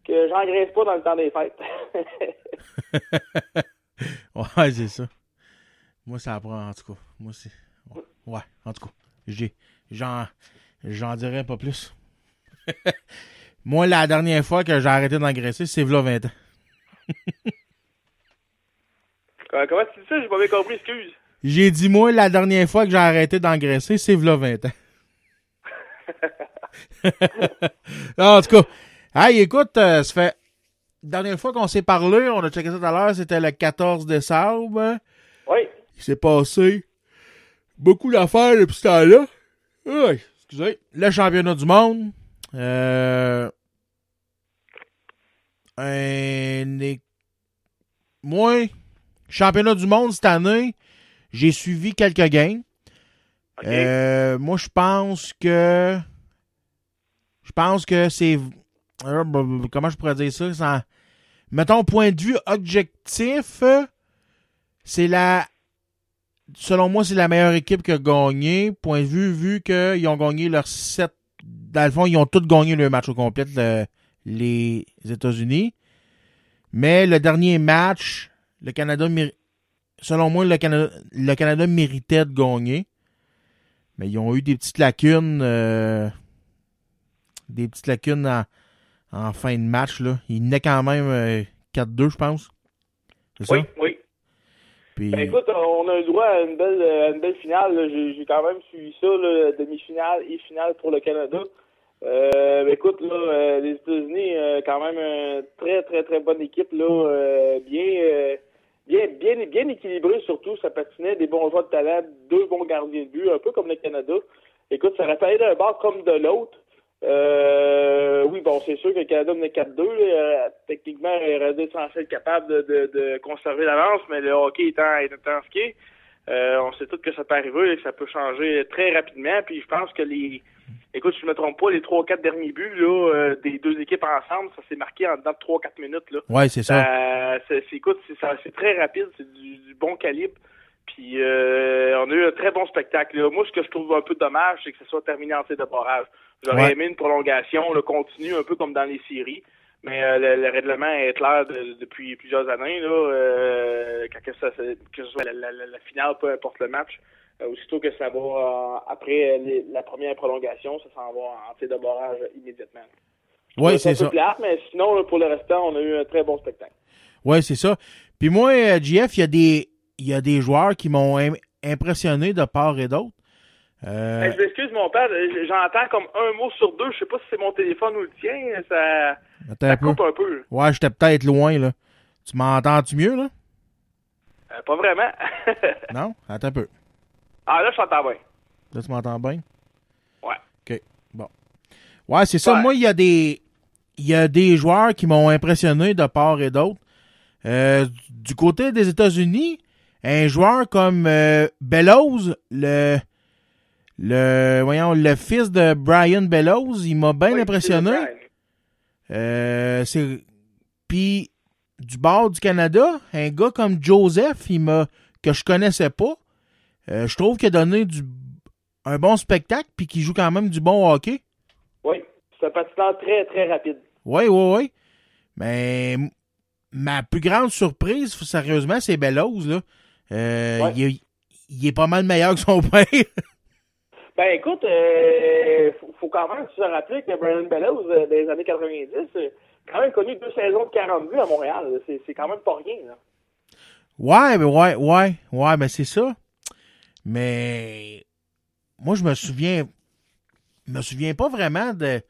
S11: que j'engraisse pas dans le temps des fêtes.
S2: ouais, c'est ça. Moi, ça apprend, en tout cas. Moi, c'est. Ouais, en tout cas. J'ai. J'en. J'en dirais pas plus. Moi, la dernière fois que j'ai arrêté d'engraisser, c'est v'là 20 ans.
S11: Comment tu dis ça? J'ai pas bien compris, excuse.
S2: J'ai dit, moi, la dernière fois que j'ai arrêté d'engraisser, c'est v'là 20 ans. en tout cas, hey, écoute, euh, ça fait. La dernière fois qu'on s'est parlé, on a checké ça tout à l'heure, c'était le 14 décembre.
S11: Oui.
S2: Il s'est passé beaucoup d'affaires depuis ce temps-là. Oui, excusez. Le championnat du monde. Euh, un é- Moi, championnat du monde cette année, j'ai suivi quelques games. Euh, moi, je pense que. Je pense que c'est. euh, Comment je pourrais dire ça? Sans- Mettons, point de vue objectif, c'est la. Selon moi, c'est la meilleure équipe qui a gagné. Point de vue, vu qu'ils ont gagné leurs sept. Dans le fond, ils ont tous gagné le match au complet, le- les États-Unis. Mais le dernier match, le Canada, selon moi, le Canada, le Canada méritait de gagner. Mais ils ont eu des petites lacunes. euh, des petites lacunes en, en fin de match. Là. Ils venaient quand même euh, 4-2, je pense. C'est?
S11: Oui, oui. Ben écoute, on a eu droit à une belle, à une belle finale. J'ai quand même suivi ça, demi-finale et finale pour le Canada. Euh, ben écoute, là, euh, les États-Unis, euh, quand même une très, très, très bonne équipe, là, euh, bien, euh, bien, bien, bien équilibrée surtout. Ça patinait des bons joueurs de talent, deux bons gardiens de but, un peu comme le Canada. Écoute, ça aurait d'un bord comme de l'autre. Euh, oui, bon, c'est sûr que le Canada menait 4-2. là. Euh, techniquement, il aurait dû être censé être capable de, de, de conserver l'avance, mais le hockey étant, étant ce qui est, euh, on sait tous que ça peut arriver et que ça peut changer très rapidement. Puis je pense que les. Écoute, si je me trompe pas, les trois ou quatre derniers buts là, euh, des deux équipes ensemble, ça s'est marqué en dedans de 3-4 minutes. Là.
S2: Ouais, c'est ça.
S11: Euh, c'est, écoute, c'est, ça- c'est très rapide, c'est du, du bon calibre. Puis euh, on a eu un très bon spectacle. là. Moi, ce que je trouve un peu dommage, c'est que ce soit terminé en tir de barrage. J'aurais
S2: Ouais.
S11: aimé une prolongation, le continue, un peu comme dans les séries. Mais euh, le, le règlement est clair de- depuis plusieurs années. Là, euh, quand que, ça, ça- que ce soit la, la- la- la finale, peu importe le match, euh, aussitôt que ça va après les- la première prolongation, ça s'en va en tir de barrage immédiatement.
S2: Ouais, c'est ça.
S11: plate, mais sinon, là, pour le restant, on a eu un très bon spectacle.
S2: Ouais, c'est ça. Puis moi, JF, il y a des il y a des joueurs qui m'ont im- impressionné de part et d'autre. Euh,
S11: Hey, je m'excuse, mon père, j'entends comme un mot sur deux. Je sais pas si c'est mon téléphone ou le tien. Ça, ça
S2: un peu.
S11: coupe un peu.
S2: Ouais, j'étais peut-être loin, là. Tu m'entends-tu mieux, là?
S11: Euh, pas vraiment.
S2: Non? Attends un peu.
S11: ah, là, je t'entends bien.
S2: Là, tu m'entends bien?
S11: Ouais.
S2: OK. Bon. Ouais, c'est ça.
S11: Ouais.
S2: Moi, il y a des. Il y a des joueurs qui m'ont impressionné de part et d'autre. Euh, du côté des États-Unis, un joueur comme euh, Bellows, le. Le, voyons, le fils de Brian Bellows, il m'a bien
S11: Oui,
S2: impressionné. Euh, c'est puis du bord du Canada, un gars comme Joseph, il m'a que je connaissais pas. Euh, je trouve qu'il a donné du un bon spectacle puis qu'il joue quand même du bon hockey.
S11: Oui, c'est un patineur très, très rapide.
S2: Oui, oui, oui. Mais ma plus grande surprise, sérieusement, c'est Bellows là. Euh,
S11: Ouais.
S2: il, est, il est pas mal meilleur que son père.
S11: Ben, écoute, euh, faut, faut quand même se rappeler que Brian Bellows, euh, les années 90, euh, quand même connu deux saisons de 40 buts à Montréal. C'est, c'est quand même pas rien, là.
S2: Ouais, mais ouais, ouais, ouais, mais c'est ça. Mais moi, je me souviens, je me souviens pas vraiment de.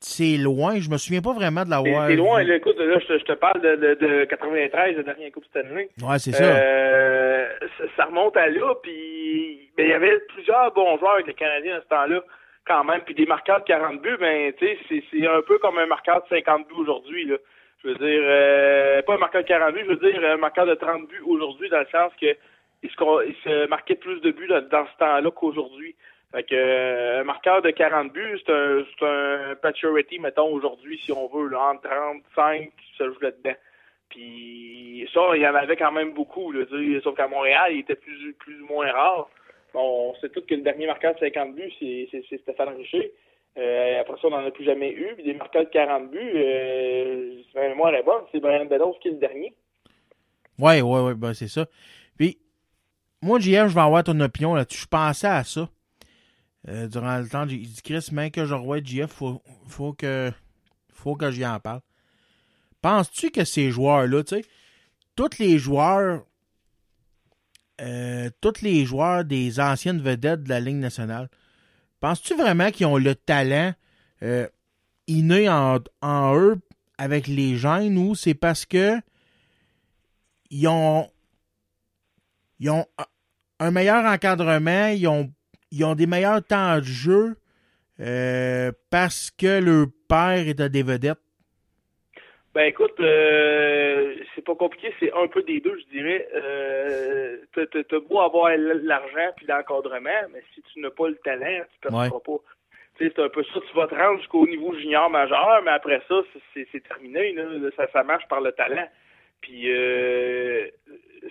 S2: C'est loin, je me souviens pas vraiment de
S11: C'est
S2: l'avoir.
S11: c'est loin, là, écoute, là, je te, je te parle de, de, de 93, le dernier Coupe Stanley.
S2: Ouais, c'est ça.
S11: Euh, ça. ça remonte à là, puis ben, il y avait plusieurs bons joueurs avec les Canadiens à ce temps-là, quand même, puis des marqueurs de 40 buts, ben, tu sais, c'est- c'est un peu comme un marqueur de 50 buts aujourd'hui, là. Je veux dire, euh, pas un marqueur de 40 buts, je veux dire un marqueur de 30 buts aujourd'hui, dans le sens que il se, il se marquait plus de buts dans, dans ce temps-là qu'aujourd'hui. Fait que euh, un marqueur de 40 buts, c'est un, un maturity, mettons, aujourd'hui, si on veut, là, entre 35 qui se joue là-dedans. Puis ça, il y en avait quand même beaucoup, là, sauf qu'à Montréal, il était plus, plus ou moins rare. Bon, on sait tous que le dernier marqueur de 50 buts, c'est, Stéphane Richer. Euh, après ça, on n'en a plus jamais eu. Puis des marqueurs de 40 buts, euh, ma mémoire est bonne, c'est Brian Beddoes qui est le dernier.
S2: Ouais, ouais, ouais, ben c'est ça. Puis, moi, JF, je vais avoir ton opinion là-dessus. Je pensais à ça. Euh, durant le temps, j'ai dit, Chris, même que je revois JF, faut, faut que, faut que j'y en parle. Penses-tu que ces joueurs-là, tu sais, tous les joueurs, euh, tous les joueurs des anciennes vedettes de la Ligue nationale, penses-tu vraiment qu'ils ont le talent euh, inné en, en eux avec les gènes ou c'est parce que ils ont, ils ont un meilleur encadrement, ils ont, ils ont des meilleurs temps de jeu euh, parce que leur père était des vedettes.
S11: Ben écoute, euh, c'est pas compliqué, c'est un peu des deux, je dirais. Euh, t'as- beau avoir l'argent puis l'encadrement, mais si tu n'as pas le talent, tu perceras
S2: Ouais.
S11: pas. C'est un peu ça, tu vas te rendre jusqu'au niveau junior majeur, mais après ça, c'est- terminé, là. Ça, ça marche par le talent. Puis euh,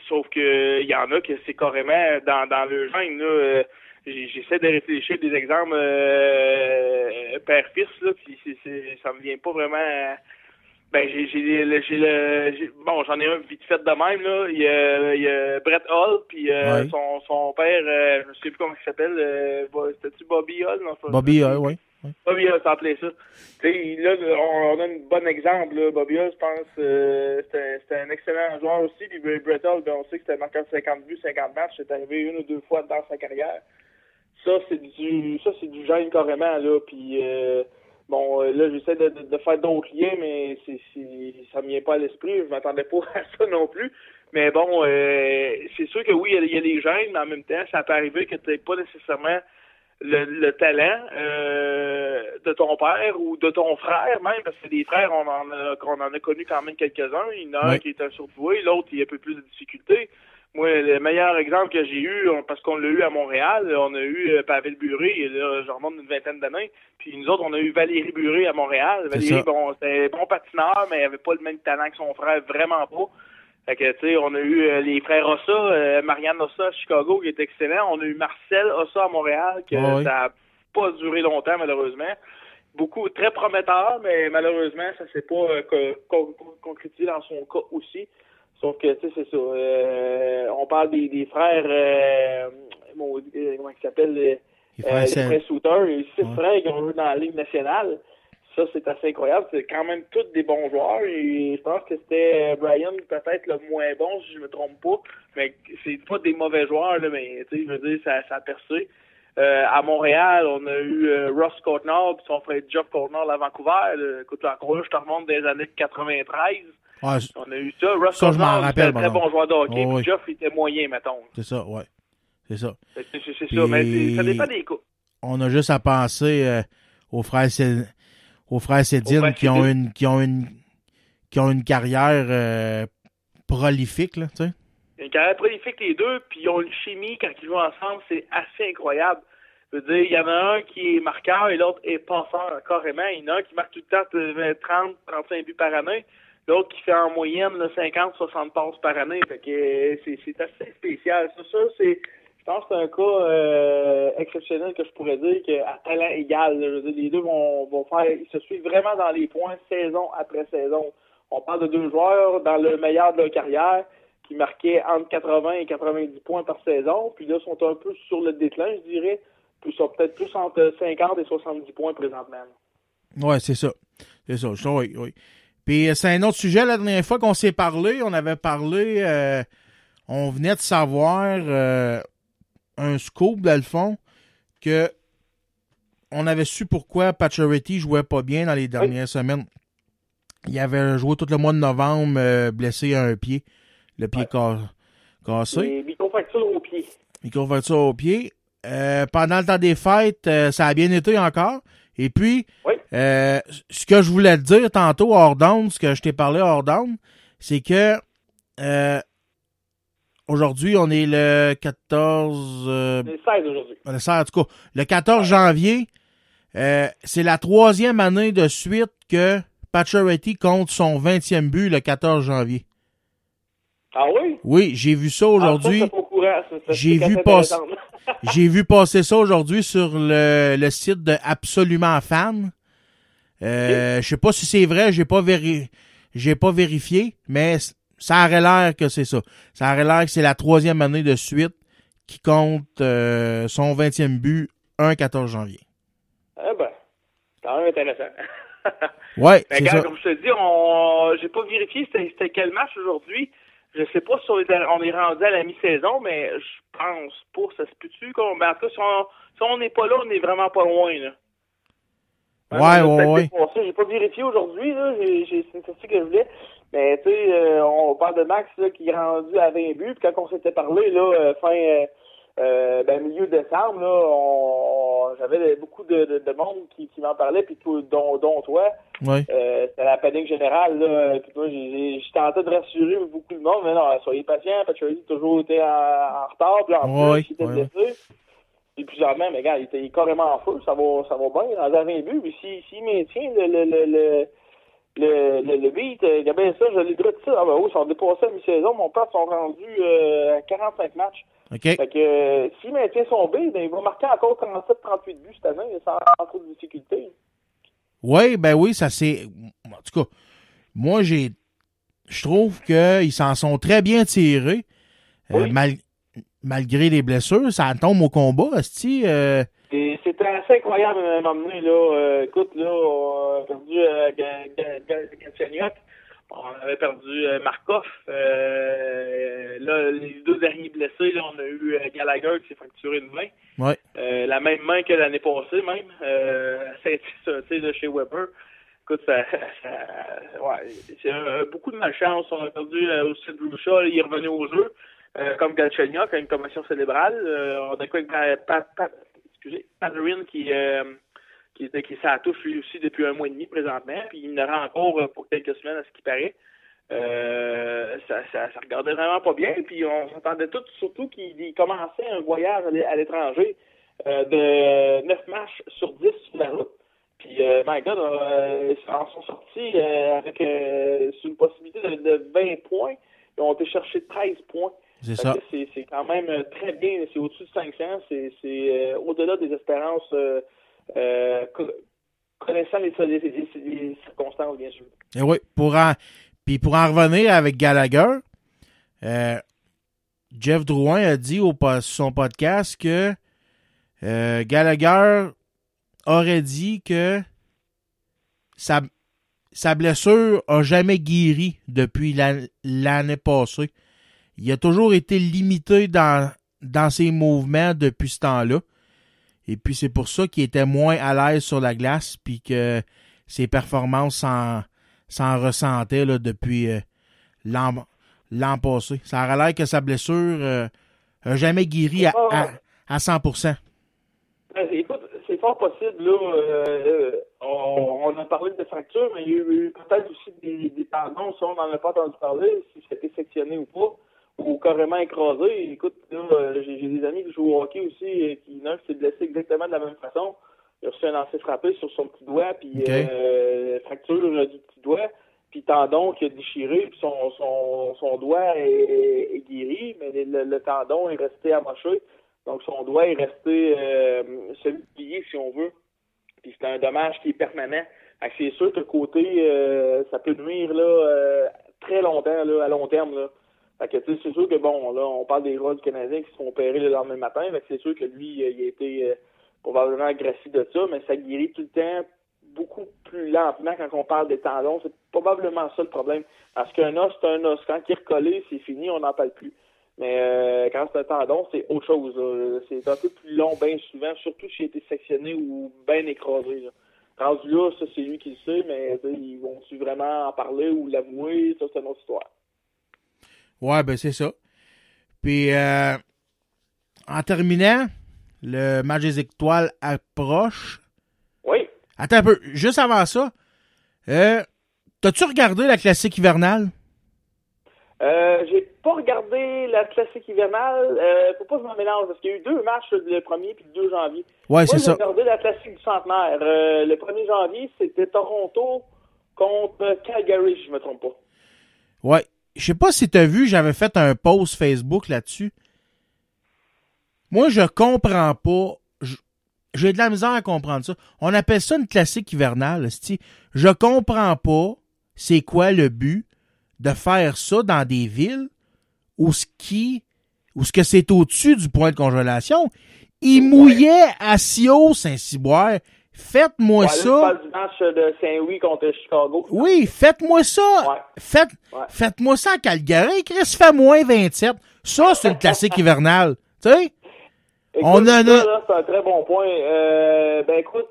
S11: sauf que il y en a que c'est carrément dans, dans le gène, là. J'essaie de réfléchir des exemples euh, père-fils, là, puis c'est- c'est- ça me vient pas vraiment. Ben, j'ai, j'ai, le- j'ai le, j'ai- bon, j'en ai un vite fait de même, là. Il y a, il y a Brett Hall, puis euh, son, son père, euh, je sais plus comment il s'appelle, euh, c'était-tu Bobby Hall? Non, ça-
S2: Bobby, euh, ouais.
S11: Bobby Hall, ça appelait ça. Là, on, on a un bon exemple, là. Bobby Hall, je pense, euh, c'était, c'était un excellent joueur aussi, puis Brett Hall, ben, on sait que c'était marqueur de 50 buts, 50 matchs, c'est arrivé une ou deux fois dans sa carrière. Ça, c'est du, ça, c'est du gène carrément, là, puis... Euh, Bon, euh, là, j'essaie de, de, de faire d'autres liens, mais c'est, c'est, ça me vient pas à l'esprit. Je m'attendais pas à ça non plus. Mais bon, euh, c'est sûr que oui, il y a- les gènes, mais en même temps, ça peut arriver que tu n'aies pas nécessairement le, le talent euh, de ton père ou de ton frère même, parce que des frères, on en a, qu'on en a connu quand même quelques-uns. Il y en a un qui est un surdoué, l'autre, il a un peu plus de difficultés. Moi, le meilleur exemple que j'ai eu, parce qu'on l'a eu à Montréal, on a eu euh, Pavel Buré, et là, je remonte une vingtaine d'années. Puis nous autres, on a eu Valérie Buré à Montréal. Valérie, bon, c'était un bon patineur, mais il avait pas le même talent que son frère, vraiment pas. Fait que, tu sais, on a eu euh, les frères Ossa, euh, Marianne Ossa à Chicago, qui est excellent. On a eu Marcel Ossa à Montréal, que
S2: ouais.
S11: ça a pas duré longtemps, malheureusement. Beaucoup, très prometteur, mais malheureusement, ça s'est pas euh, co- co- co- concrétisé dans son cas aussi. Sauf que, tu sais, c'est ça. euh, on parle des, des frères, euh, mon- euh, comment ils s'appellent, euh,
S2: Les
S11: euh,
S2: frères Sen-
S11: frères Souter, et six
S2: Ouais.
S11: frères qui ont joué dans la Ligue nationale. Ça, c'est assez incroyable. C'est quand même tous des bons joueurs. Et je pense que c'était euh, Brian peut-être le moins bon, si je me trompe pas. Mais c'est pas des mauvais joueurs, là, mais tu sais, je veux dire, ça, ça a percé. Euh, à Montréal, on a eu euh, Ross Courtnall puis son frère Jeff Courtnall à Vancouver. là. Écoute, encore je te remonte des années 93. On a eu ça. Ross
S2: Ça, je m'en rappelle,
S11: un très bon joueur de hockey.
S2: Oh, oui.
S11: Jeff, était moyen, mettons.
S2: c'est ça, ouais. C'est ça.
S11: C'est ça. Mais ça dépend des cas.
S2: On a juste à penser euh, aux frères Sé- aux frères Cédine qui ont
S11: Cédine.
S2: une qui ont une qui ont une carrière euh, prolifique là, tu sais.
S11: Une carrière prolifique les deux, puis ils ont une chimie quand ils jouent ensemble, c'est assez incroyable. Je veux dire, il y en a un qui est marqueur et l'autre est passeur, carrément. Il y en a un qui marque tout le temps euh, 30, 35 buts par année. L'autre qui fait en moyenne là, 50, 60 passes par année. Euh, c'est, c'est assez spécial. Ça, ça c'est, je pense que c'est un cas euh, exceptionnel que je pourrais dire qu'à talent égal, les deux vont, faire, ils se suivent vraiment dans les points saison après saison. On parle de deux joueurs dans le meilleur de leur carrière qui marquaient entre 80 et 90 points par saison, puis là sont un peu sur le déclin, je dirais. Puis sont peut-être plus entre 50 et 70 points présentement.
S2: Ouais, c'est ça. C'est ça. Oui, oui. Puis euh, c'est un autre sujet. La dernière fois qu'on s'est parlé, on avait parlé, euh, on venait de savoir euh, un scoop, dans le fond, que on avait su pourquoi Pacioretty jouait pas bien dans les dernières semaines. Il avait joué tout le mois de novembre euh, blessé à un pied, le pied ca- cassé.
S11: Microfracture au pied.
S2: Microfracture au pied. Pendant le temps des fêtes, ça a bien été encore. Et puis, euh, ce que je voulais te dire tantôt hors down, ce que je t'ai parlé hors down, c'est que euh, aujourd'hui, on est le 14... euh,
S11: C'est 16 aujourd'hui.
S2: le 16, en tout cas, le 14 janvier, euh, c'est la troisième année de suite que Pacioretty compte son 20e but le 14 janvier.
S11: Ah oui?
S2: Oui, j'ai vu ça aujourd'hui.
S11: Ah, ça, c'est pas au courant, ça, ça,
S2: J'ai vu, vu passer ça aujourd'hui sur le, le site de Absolument Fan. Euh, Je sais pas si c'est vrai, j'ai pas véri, j'ai pas vérifié, mais ça aurait l'air que c'est ça. Ça aurait l'air que c'est la troisième année de suite qui compte euh, son 20e but un 14 janvier.
S11: Ah ben, c'est quand même intéressant.
S2: Ouais, c'est
S11: regarde,
S2: ça.
S11: comme je te dis, on... j'ai pas vérifié c'était quel match aujourd'hui. Je sais pas si on est, rendu à la mi-saison, mais je pense pas. Ça se peut-tu qu'on. Ben, en tout cas, si on si n'est pas là, on est vraiment pas loin, là.
S2: Ouais,
S11: a
S2: ouais, ouais.
S11: dépassé. J'ai pas vérifié aujourd'hui, là. J'ai, c'est ça que je voulais. Mais, tu sais, euh, on parle de Max, là, qui est rendu à 20 buts. Puis quand on s'était parlé, là, euh, fin, euh, euh, ben, milieu décembre, là, on, j'avais beaucoup de, de, de monde qui, qui m'en parlait, puis tout, dont, dont toi.
S2: Ouais.
S11: Euh, c'était la panique générale, là. Puis moi, j'ai, j'ai, tentais de rassurer beaucoup de monde, mais non, soyez patients, Patrick a toujours été en, en retard, puis en
S2: Ouais,
S11: plus, il était
S2: ouais,
S11: blessé. Et plusieurs même, mais gars, il était carrément en feu, ça va, ça va bien, dans un but, mais s'il si, maintient le, le, le, le, le, le, le beat, euh, il y a bien ça, je l'ai dit ça. Ah ben oui, ils sont dépassés à mi-saison, mon père sont rendus euh, à 45 matchs.
S2: OK.
S11: Fait que euh, s'il maintient son beat, ben, il va marquer encore 37-38 buts cette année, sans, trop de difficultés.
S2: Oui, ben oui, ça c'est. En tout cas, moi, j'ai. Je trouve qu'ils s'en sont très bien tirés. euh, mal- malgré les blessures. Ça tombe au combat, Asti. Euh,
S11: c'était assez incroyable à un moment donné, là. Euh, écoute, là, on a perdu euh, on avait perdu euh, Markov. Euh, là, les deux derniers blessés, là, on a eu Gallagher qui s'est fracturé une main.
S2: ouais.
S11: Euh, la même main que l'année passée, même. Euh, c'est de chez Weber. Écoute, ça, ça- ouais, c'est beaucoup de malchance. On a perdu aussi Shaw, il est revenu au jeu, euh, comme Galchenyuk, a une commotion cérébrale. Euh, on a quoi avec Pat, excusez, Panarin qui, euh, qui, était- qui s'en touche lui aussi depuis un mois et demi présentement, puis il en aura encore euh, pour quelques semaines à ce qui paraît. Euh, ça, ça, ça regardait vraiment pas bien, puis on s'entendait tous, surtout qu'il il commençait un voyage à l'é- à l'étranger euh, de 9 matchs sur 10 sur la route. Puis, euh, my God, ils en sont sortis avec une possibilité de, de 20 points. Ils ont été chercher 13 points.
S2: C'est ça.
S11: C'est quand même euh, très bien. C'est au-dessus de 500. C'est euh, au-delà des espérances, euh, euh, co- connaissant les, les- les- les circonstances, bien sûr.
S2: Et oui, pour en, puis pour en revenir avec Gallagher, Jeff Drouin a dit au son podcast que Gallagher aurait dit que sa, sa blessure a jamais guéri depuis la- l'année passée. Il a toujours été limité dans, dans ses mouvements depuis ce temps-là. Et puis c'est pour ça qu'il était moins à l'aise sur la glace, puis que ses performances s'en, s'en ressentaient là, depuis euh, l'an, l'an passé. Ça a l'air que sa blessure euh, a jamais guéri à, à, à 100%.
S11: Euh, Écoute, c'est fort possible, là. euh, on, on a parlé de fractures, mais il y a eu peut-être aussi des, des tendons, ça, on n'en a pas entendu parler, si c'était sectionné ou pas, ou carrément écrasé. Écoute, là, euh, j'ai des amis qui jouent au hockey aussi, et qui, l'un s'est blessé exactement de la même façon. Il a reçu un lancer frappé sur son petit doigt, puis euh, fracture euh, du petit doigt, puis tendon qui a déchiré, puis son, son, son doigt est, est guéri, mais le, le tendon est resté amoché. Donc, son doigt est resté euh, plié, si on veut. Puis c'est un dommage qui est permanent. C'est sûr que côté, euh, ça peut nuire là, euh, très longtemps, là, à long terme. Là. Fait que c'est sûr que bon, là, on parle des rats du Canadien qui se font le lendemain matin. Fait que c'est sûr que lui, il a été euh, probablement agressif de ça, mais ça guérit tout le temps beaucoup plus lentement quand on parle des tendons. C'est probablement ça le problème. Parce qu'un os, c'est un os. Quand il est recollé, c'est fini, on n'en parle plus. Mais euh, quand c'est un tendon, c'est autre chose. C'est un peu plus long, bien souvent, surtout si j'ai été sectionné ou bien écrasé. Là. Rendu là, ça, c'est lui qui le sait, mais ils vont-tu vraiment en parler ou l'avouer? Ça, c'est une autre histoire.
S2: Ouais, ben c'est ça. Puis, euh, en terminant, le match des étoiles approche.
S11: Oui.
S2: Attends un peu, juste avant ça, euh, t'as-tu regardé la classique hivernale?
S11: Euh, j'ai pas regardé la classique hivernale. Euh, faut pas que je m'en mélange parce qu'il y a eu deux matchs le 1er puis le 2 janvier.
S2: Ouais, c'est
S11: j'ai
S2: ça.
S11: regardé la classique du centenaire. Euh, le 1er janvier, c'était Toronto contre Calgary, si je me trompe pas.
S2: Ouais. Je sais pas si t'as vu, j'avais fait un post Facebook là-dessus. Moi, je comprends pas. J'ai de la misère à comprendre ça. On appelle ça une classique hivernale. esti. Je comprends pas c'est quoi le but de faire ça dans des villes où ce qui, où ce que c'est au-dessus du point de congélation. Il mouillait à Sio Saint-Cyboire. Faites-moi ça.
S11: du match de Saint-Louis contre Chicago.
S2: Oui, faites-moi ça. Faites, faites-moi ça à Calgary. Chris fait moins 27. Ça, c'est une classique hivernale. Tu sais? On a.
S11: là, c'est un très bon point. Euh, ben écoute,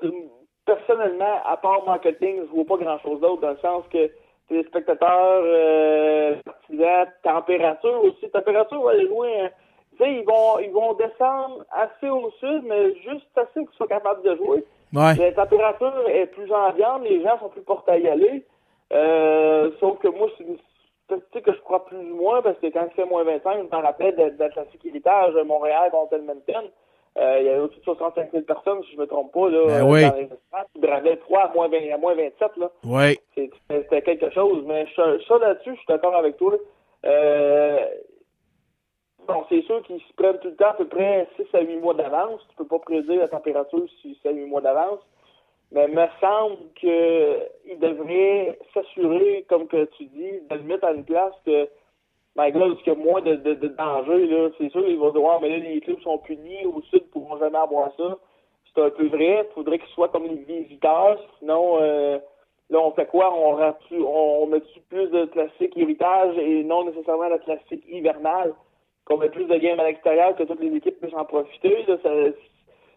S11: personnellement, à part marketing, je vois pas grand-chose d'autre dans le sens que les spectateurs, euh, partisans, température aussi. Température va aller loin. hein. Tu sais, ils vont, ils vont descendre assez au sud, mais juste assez qu'ils soient capables de jouer.
S2: Ouais.
S11: La température est plus ambiante, les gens sont plus portés à y aller. Euh, sauf que moi, c'est une statistique que je crois plus ou moins, parce que quand il fait moins 25, je me rappelle classique héritage Montréal contre Edmonton. Euh, il y avait au-dessus de 65 000 personnes, si je me trompe pas, là,
S2: Ben
S11: euh,
S2: oui.
S11: dans les espaces. Ils bravaient froid à moins, 20 à moins 27, là. C'est- C'était quelque chose. Mais je- ça là-dessus, je suis d'accord avec toi. Euh, bon, c'est sûr qu'ils se prennent tout le temps à peu près 6 à 8 mois d'avance. Tu peux pas prédire la température 6 à 8 mois d'avance. Mais il me semble qu'ils devraient s'assurer, comme que tu dis, de le mettre à une place que, God, parce qu'il y a moins de, de, danger, là. C'est sûr, ils vont devoir, mais là, les clubs sont punis au sud, ils pourront jamais avoir ça. C'est un peu vrai. Il faudrait qu'ils soient comme les visiteurs. Sinon, euh, là, on fait quoi? On, on, on met plus de classique héritage et non nécessairement la classique hivernale. Qu'on met plus de games à l'extérieur, que toutes les équipes puissent en profiter. Là, ça,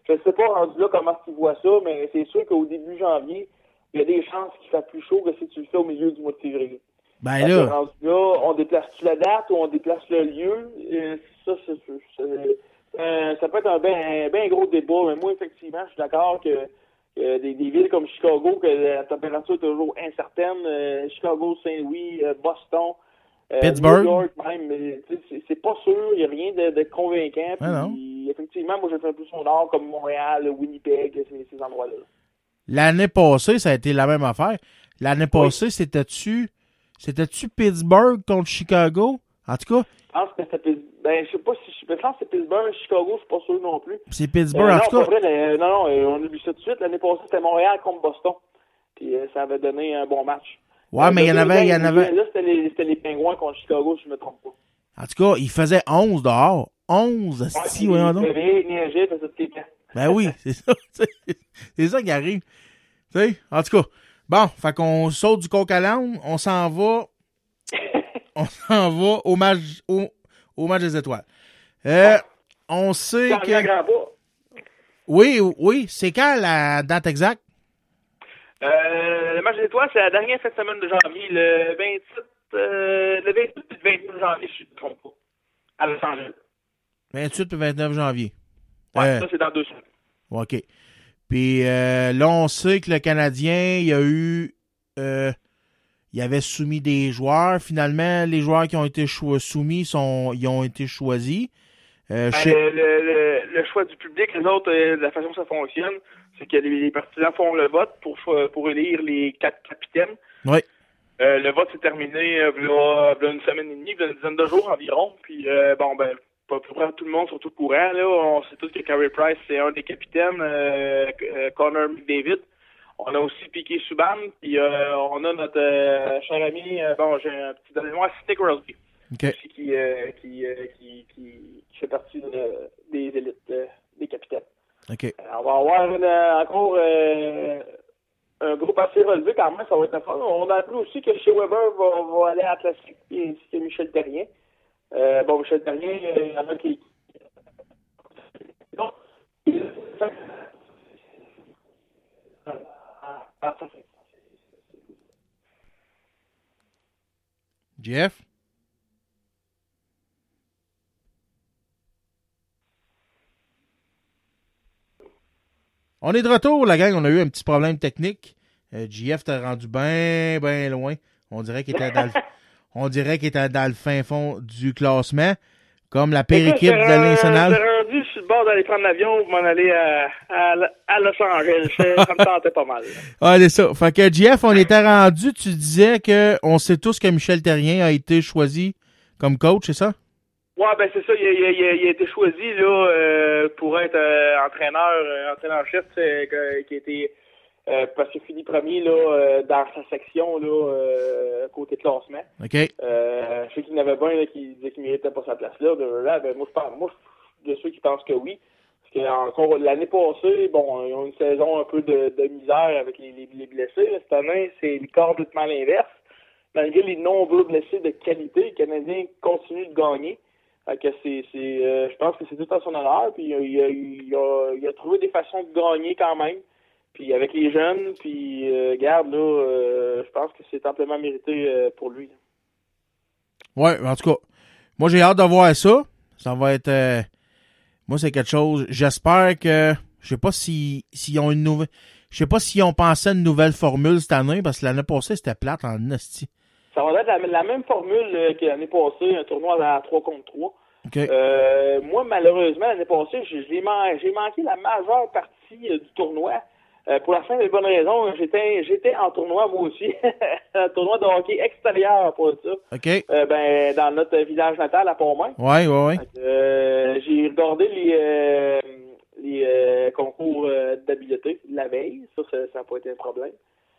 S11: je sais pas rendu là comment ils voient ça, mais c'est sûr qu'au début janvier, il y a des chances qu'il fasse plus chaud que si tu le fais au milieu du mois de février.
S2: Ben là.
S11: rendu là, on déplace-tu la date ou on déplace le lieu? Euh, ça, euh, ça peut être un bien ben gros débat, mais moi, effectivement, je suis d'accord que, des villes comme Chicago, que la température est toujours incertaine, euh, Chicago, Saint-Louis, euh, Boston, euh,
S2: Pittsburgh?
S11: New York même, c'est, pas sûr, il n'y a rien de, de convaincant.
S2: Ah.
S11: Puis, effectivement, moi, je fais plus au nord, comme Montréal, Winnipeg, ces, ces endroits-là.
S2: L'année passée, ça a été la même affaire. L'année passée, c'était-tu, c'était-tu Pittsburgh contre Chicago? En tout cas,
S11: Je pense que c'était Pittsburgh. Ben, je sais pas si je pense que c'est Pittsburgh, Chicago, je suis pas sûr non plus.
S2: c'est Pittsburgh.
S11: Euh,
S2: en
S11: non,
S2: tout cas,
S11: vrai, mais, euh, non, non, on oublie ça tout de suite. L'année passée, c'était Montréal contre Boston. Puis euh, ça avait donné un bon match.
S2: Ouais, mais il y en avait- il y en avait-
S11: Là, c'était les, les Pingouins contre Chicago, si je me trompe pas.
S2: en tout cas, il faisait 11 dehors. 11, si,
S11: Ouais,
S2: voyons donc. Ben oui, c'est ça. c'est- ça qui arrive. Tu sais, en tout cas. Bon, fait qu'on saute du coq à l'âne, on s'en va. on s'en va au match, au, au match des étoiles. Euh, on sait que. Oui, oui, c'est quand la date exacte?
S11: Euh, le match des étoiles, c'est la dernière cette semaine de janvier, le 27, euh, le 28 et le 29 janvier, je ne me trompe pas. À Los Angeles.
S2: 28 et 29 janvier.
S11: Ouais,
S2: Euh,
S11: ça, c'est dans deux semaines.
S2: OK. Puis là, on sait que le Canadien, il y a eu. Il avait soumis des joueurs. Finalement, les joueurs qui ont été soumis sont, ils ont été choisis.
S11: Ben,
S2: chez-
S11: le, le, choix du public, les autres, la façon que ça fonctionne, c'est que les, partisans font le vote pour, pour élire les quatre capitaines.
S2: Oui.
S11: Euh, le vote s'est terminé euh, v'là- v'là une semaine et demie, une dizaine de jours environ. Puis, euh, bon, ben, pas peu près tout le monde sur tout courant. Là. On sait tous que Carey Price, c'est un des capitaines. euh, Connor McDavid. On a aussi Piqué Subban. Puis, on a notre cher ami, bon, j'ai un petit donnez-moi, Sidney Crosby.
S2: OK.
S11: Aussi qui, qui, qui, fait partie de- des élites, des capitaines. On va avoir une, euh, encore euh, un groupe assez relevé quand même, ça va être le fun. On a appris aussi que chez Weber va, va aller à la classique, ainsi que Michel Terrien. Euh, bon, Michel Terrien, il y en a qui. Non.
S2: Jeff? On est de retour, la gang. On a eu un petit problème technique. Euh, JF t'a rendu bien, bien loin. On dirait qu'il était dans le, on dirait qu'il était dans le fin fond du classement. Comme la pire équipe de la Ligue nationale.
S11: J'étais rendu sur le bord d'aller prendre l'avion pour m'en aller à, à, à Los Angeles. Ça me tentait pas mal.
S2: Ah, c'est ça. Fait que JF, on était rendu, tu disais que on sait tous que Michel Terrien a été choisi comme coach, c'est ça?
S11: Ouais, ben c'est ça. Il a, il a- il a été choisi là euh, pour être euh, entraîneur, euh, entraîneur-chef, qui était euh, parce qu'il finit premier là dans sa section là côté classement.
S2: OK.
S11: Je sais qu'il y en avait bien là, qui disaient qu'il méritait pas sa place là. blablabla. Ben, moi, je pense, moi, de ceux qui pensent que oui. Parce que encore l'année passée, bon, ils ont une saison un peu de, de misère avec les, les, les blessés. là. Cette année, c'est complètement l'inverse. Malgré les nombreux blessés de qualité, les Canadiens continuent de gagner. Fait que c'est, c'est, euh, je pense que c'est tout à son honneur. Puis il a, il a- il trouvé des façons de gagner quand même. Puis avec les jeunes, puis euh, garde là, euh, je pense que c'est amplement mérité pour lui.
S2: Ouais, en tout cas, moi j'ai hâte de voir ça. Ça va être. moi, c'est quelque chose. J'espère que. Je sais pas si s'ils ont une nouvelle. Je sais pas s'ils ont pensé à une nouvelle formule cette année, parce que l'année passée, c'était plate en nasty.
S11: Ça va être la, la même formule que l'année passée, un tournoi à 3 contre 3. Euh, moi, malheureusement, l'année passée, j'ai j'ai man- j'ai manqué la majeure partie euh, du tournoi. Euh, pour la simple et bonne raison, j'étais j'étais en tournoi moi aussi. un tournoi de hockey extérieur pour ça.
S2: OK.
S11: Ben, dans notre village natal à Pont-Main.
S2: Ouais, ouais, ouais.
S11: J'ai regardé les, les concours d'habileté la veille. Ça, ça n'a pas été un problème.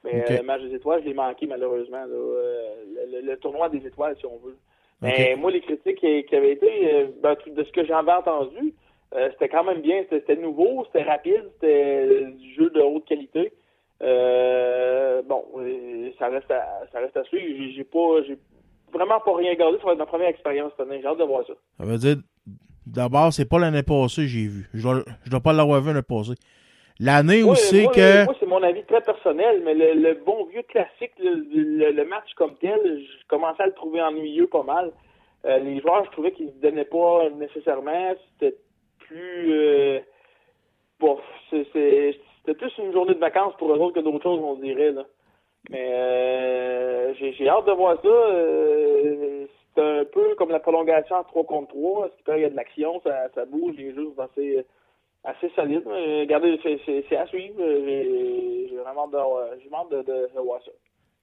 S11: Mais le match des étoiles, je l'ai manqué malheureusement. là, le, le- le tournoi des étoiles, si on veut. Mais moi, les critiques qui, qui avaient été, euh, ben, tout- de ce que j'avais entendu, euh, c'était quand même bien. C'était nouveau, c'était rapide, c'était du jeu de haute qualité. Euh, bon, ça reste à, ça reste à suivre. J'ai- pas, j'ai vraiment pas rien gardé. Ça va être ma première expérience cette année. J'ai hâte de voir ça.
S2: Ça veut dire, d'abord, c'est pas l'année passée que j'ai vu. Je dois, je dois pas l'avoir vu l'année passée. L'année où c'est que.
S11: Moi, c'est mon avis très personnel, mais le, le bon vieux classique, le, le- le match comme tel, je commençais à le trouver ennuyeux pas mal. Euh, les joueurs, je trouvais qu'ils ne se donnaient pas nécessairement. C'était plus... Euh, bon, c'était plus une journée de vacances pour eux autres que d'autres choses, on dirait. Là. Mais euh, j'ai hâte de voir ça. Euh, c'est un peu comme la prolongation en 3 contre 3. Quand il y a de l'action, ça, ça bouge, les jeux sont assez assez solide. mais Regardez, c'est- à suivre. J'ai j'ai vraiment hâte de, hâte de, de, de voir ça.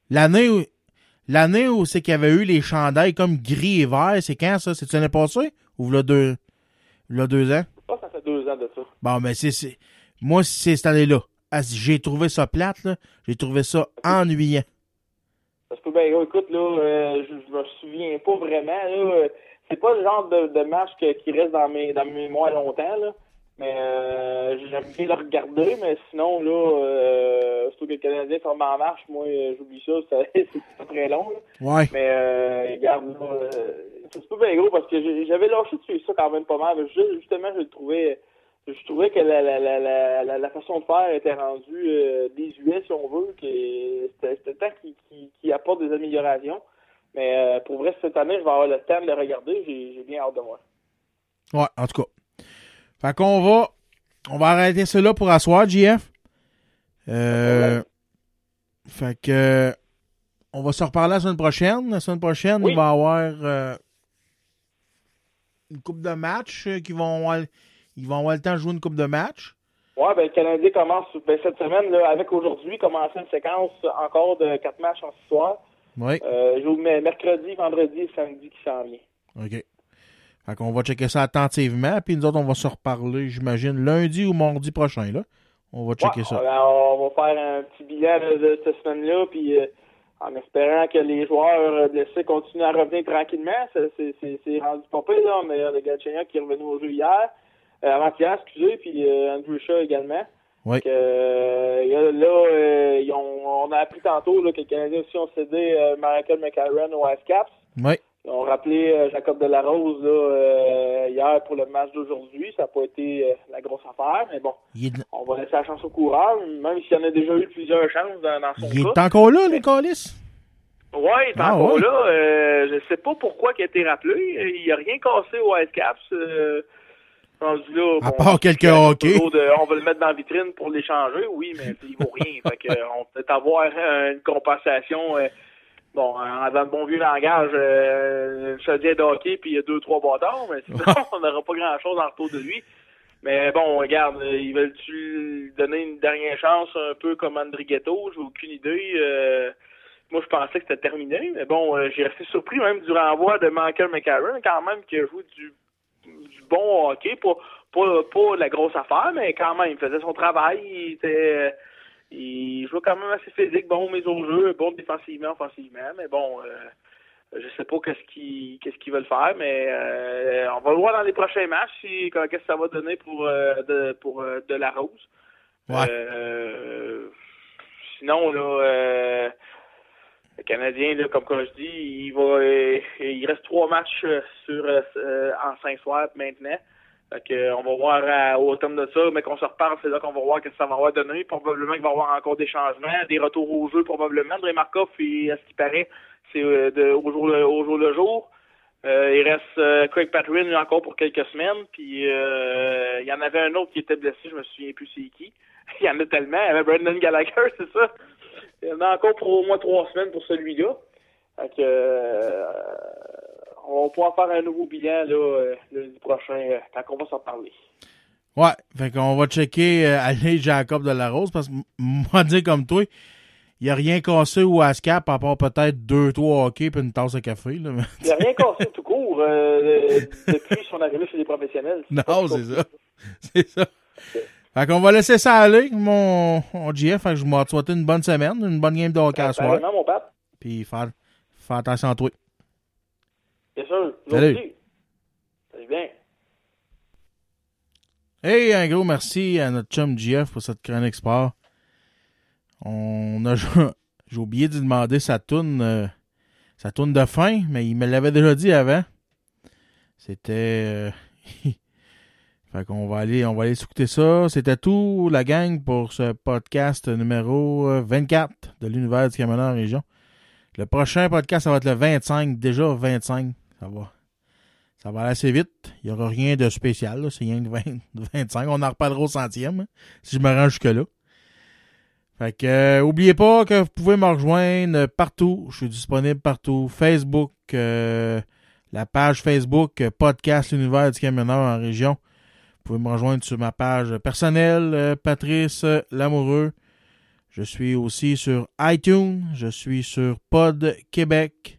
S2: L'année où. L'année où c'est qu'il y avait eu les chandails comme gris et vert, c'est quand ça? C'est l'année passée? Ou v'là deux, v'là deux ans?
S11: Je pense que ça fait deux ans de ça.
S2: Bon, mais c'est, c'est, moi, c'est cette année-là. Ah, J'ai trouvé ça plate, là. J'ai trouvé ça ennuyant.
S11: Parce que, ben, écoute, là, euh, je, je me souviens pas vraiment, là. euh, C'est pas le genre de, de match que- qui reste dans mes, dans mes mémoires longtemps, là. Mais euh, j'aime bien le regarder, mais sinon, là, euh, surtout que le Canadien tombe en marche, moi, euh, j'oublie ça, c'est pas très long, là.
S2: Ouais.
S11: Mais, euh, regarde, là, euh, c'est pas bien gros parce que j'avais lâché de suivre ça quand même pas mal. Justement, je le trouvais, je trouvais que la, la, la, la, façon de faire était rendue euh, désuète, si on veut, que c'était le temps qui, qui, qui apporte des améliorations. Mais euh, pour vrai, cette année, je vais avoir le temps de le regarder. J'ai j'ai bien hâte de voir.
S2: Ouais, en tout cas. Fait qu'on va, on va arrêter cela pour asseoir, JF. Euh, fait que, on va se reparler la semaine prochaine. La semaine prochaine,
S11: Oui.
S2: il va y avoir euh, une coupe de matchs euh, qui vont avoir, ils vont avoir le temps de jouer une coupe de matchs.
S11: Ouais, ben, le Canadien commence ben, cette semaine, là, avec aujourd'hui, commencer une séquence encore de quatre matchs en six soirs.
S2: Oui.
S11: Euh, joue me- mercredi, vendredi et samedi qui s'en vient.
S2: OK. Fait qu'on va checker ça attentivement, puis nous autres, on va se reparler, j'imagine, lundi ou mardi prochain, là. On va checker
S11: Ouais,
S2: ça.
S11: ben, on va faire un petit bilan de, de cette semaine-là, puis euh, en espérant que les joueurs euh, blessés continuent à revenir tranquillement. C'est- rendu pas pire, là, mais euh, le Galchenyuk qui est revenu au jeu hier, euh, avant-hier, excusez, puis Andrew Shaw également.
S2: Oui.
S11: Là, euh, ils ont- on a appris tantôt là, que les Canadiens aussi ont cédé Michael McCarron au Ice Caps.
S2: Oui.
S11: Ils ont rappelé euh, Jacob Delarose là, euh, hier pour le match d'aujourd'hui. Ça n'a pas été euh, la grosse affaire, mais bon, on va laisser la chance au coureur, même s'il y en a déjà eu plusieurs chances dans, dans son
S2: il
S11: cas.
S2: est encore là, les colis?
S11: Ouais, il est
S2: Ah,
S11: encore
S2: ouais.
S11: là. Euh, je sais pas pourquoi il a été rappelé. Il a rien cassé au Whitecaps. Euh, rendu là,
S2: À
S11: bon,
S2: part quelques hockey.
S11: de- on va le mettre dans la vitrine pour l'échanger, oui, mais il vaut rien. fait que, on peut peut-être avoir une compensation. euh, bon, en le bon vieux langage, euh, une chaudière de hockey, puis il y a deux, trois bâtards, mais sinon, on n'aura pas grand-chose en retour de lui. Mais bon, regarde, euh, ils veulent-tu lui donner une dernière chance, un peu comme Andrighetto? J'ai aucune idée. Euh, moi, je pensais que c'était terminé, mais bon, euh, j'ai resté surpris même du renvoi de Michael McCarron, quand même, qui a joué du, du bon hockey, pas, pas, pas la grosse affaire, mais quand même, il faisait son travail, il était... Il jouait quand même assez physique, bon mise au jeu, bon défensivement, offensivement, mais bon, euh, je sais pas qu'est-ce qu'ils qu'est-ce qu'ils veulent faire, mais euh, on va le voir dans les prochains matchs si qu'est-ce que ça va donner pour euh, de pour euh, de la rose.
S2: Ouais.
S11: Euh, sinon là, euh, le Canadien là, comme quand je dis, il va il reste trois matchs sur en cinq soirs maintenant. Fait que, euh, on va voir à- au terme de ça, mais qu'on se reparle, c'est là qu'on va voir ce que ça va avoir donné. Probablement qu'il va y avoir encore des changements, des retours au jeu probablement. André Markov, il- à ce qui paraît, c'est euh, au, jour au jour le jour. Euh, il reste euh, Craig Patrin encore pour quelques semaines. Puis euh, il y en avait un autre qui était blessé, je me souviens plus c'est qui. il y en a tellement. Il y avait Brendan Gallagher, c'est ça. Il y en a encore pour au moins trois semaines pour celui-là. Fait que, euh, on pouvoir faire un nouveau bilan là, euh, lundi prochain euh, quand on va s'en parler.
S2: Ouais, fait qu'on va checker euh, aller Jacob de la Rose parce que moi dire comme toi, il n'y a rien cassé au ASCAP à part peut-être deux, trois hockey puis une tasse de café. Là. mais-
S11: Il n'y a rien cassé tout court euh, depuis son arrivée chez les professionnels.
S2: Non, c'est ça. C'est ça. Fait qu'on va laisser ça aller, mon, mon GF. Fait que je vais te souhaiter une bonne semaine, une bonne game de hockey à soir.
S11: Pape.
S2: Puis faire, faire attention à toi.
S11: Bien sûr.
S2: Salut.
S11: Salut bien.
S2: Hey, un gros merci à notre chum GF pour cette chronique sport. On a j'ai oublié de lui demander sa toune euh, sa toune de fin, mais il me l'avait déjà dit avant. C'était euh, fait qu'on va aller on va aller écouter ça. C'était tout la gang pour ce podcast numéro euh, 24 de l'univers du Cameroun en région. Le prochain podcast ça va être le 25, déjà 25, ça va. Ça va aller assez vite. Il n'y aura rien de spécial. C'est rien de 20, de 25. On en reparlera au centième, hein, si je me rends jusque-là. Fait que, euh, oubliez pas que vous pouvez me rejoindre partout. Je suis disponible partout. Facebook, euh, la page Facebook euh, Podcast L'Univers du Camionneur en région. Vous pouvez me rejoindre sur ma page personnelle, euh, Patrice Lamoureux. Je suis aussi sur iTunes. Je suis sur Pod Québec.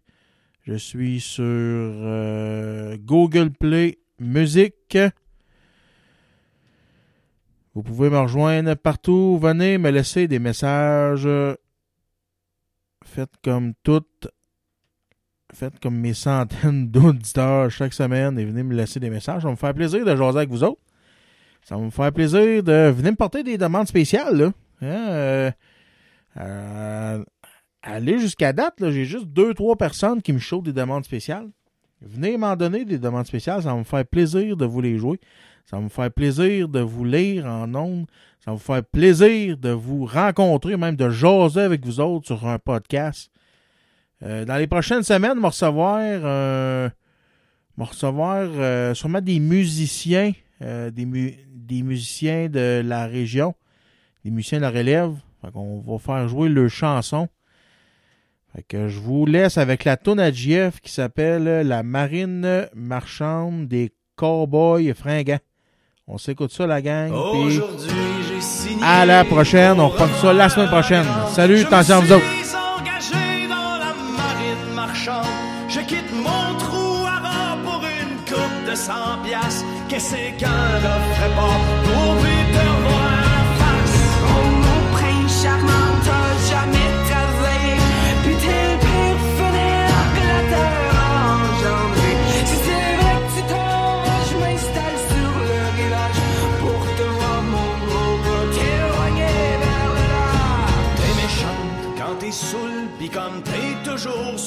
S2: Je suis sur euh, Google Play Musique. Vous pouvez me rejoindre partout. Venez me laisser des messages. Faites comme toutes. Faites comme mes centaines d'auditeurs chaque semaine et venez me laisser des messages. Ça va me faire plaisir de jaser avec vous autres. Ça va me faire plaisir de venir me porter des demandes spéciales. Là. Hein, euh, euh, aller jusqu'à date, j'ai juste deux, trois personnes qui me chauffent des demandes spéciales. Venez m'en donner des demandes spéciales, ça va me faire plaisir de vous les jouer. Ça va me faire plaisir de vous lire en ondes. Ça va me faire plaisir de vous rencontrer, même de jaser avec vous autres sur un podcast. Euh, dans les prochaines semaines, on va recevoir, euh, on recevoir euh, sûrement des musiciens, des, des musiciens de la région, des musiciens de la relève. Qu'on va faire jouer leurs chansons. Fait que je vous laisse avec la toune à JF qui s'appelle La marine marchande des cowboys fringants. On s'écoute ça, la gang.
S3: Aujourd'hui, j'ai signé.
S2: à la prochaine. On reprend ça la semaine prochaine. Salut, attention à vous autres.
S3: Je suis engagé dans la marine marchande. Je quitte mon trou à rang pour une coupe de 100 piastres. Qu'est-ce qu'un ne ferait pas pour toujours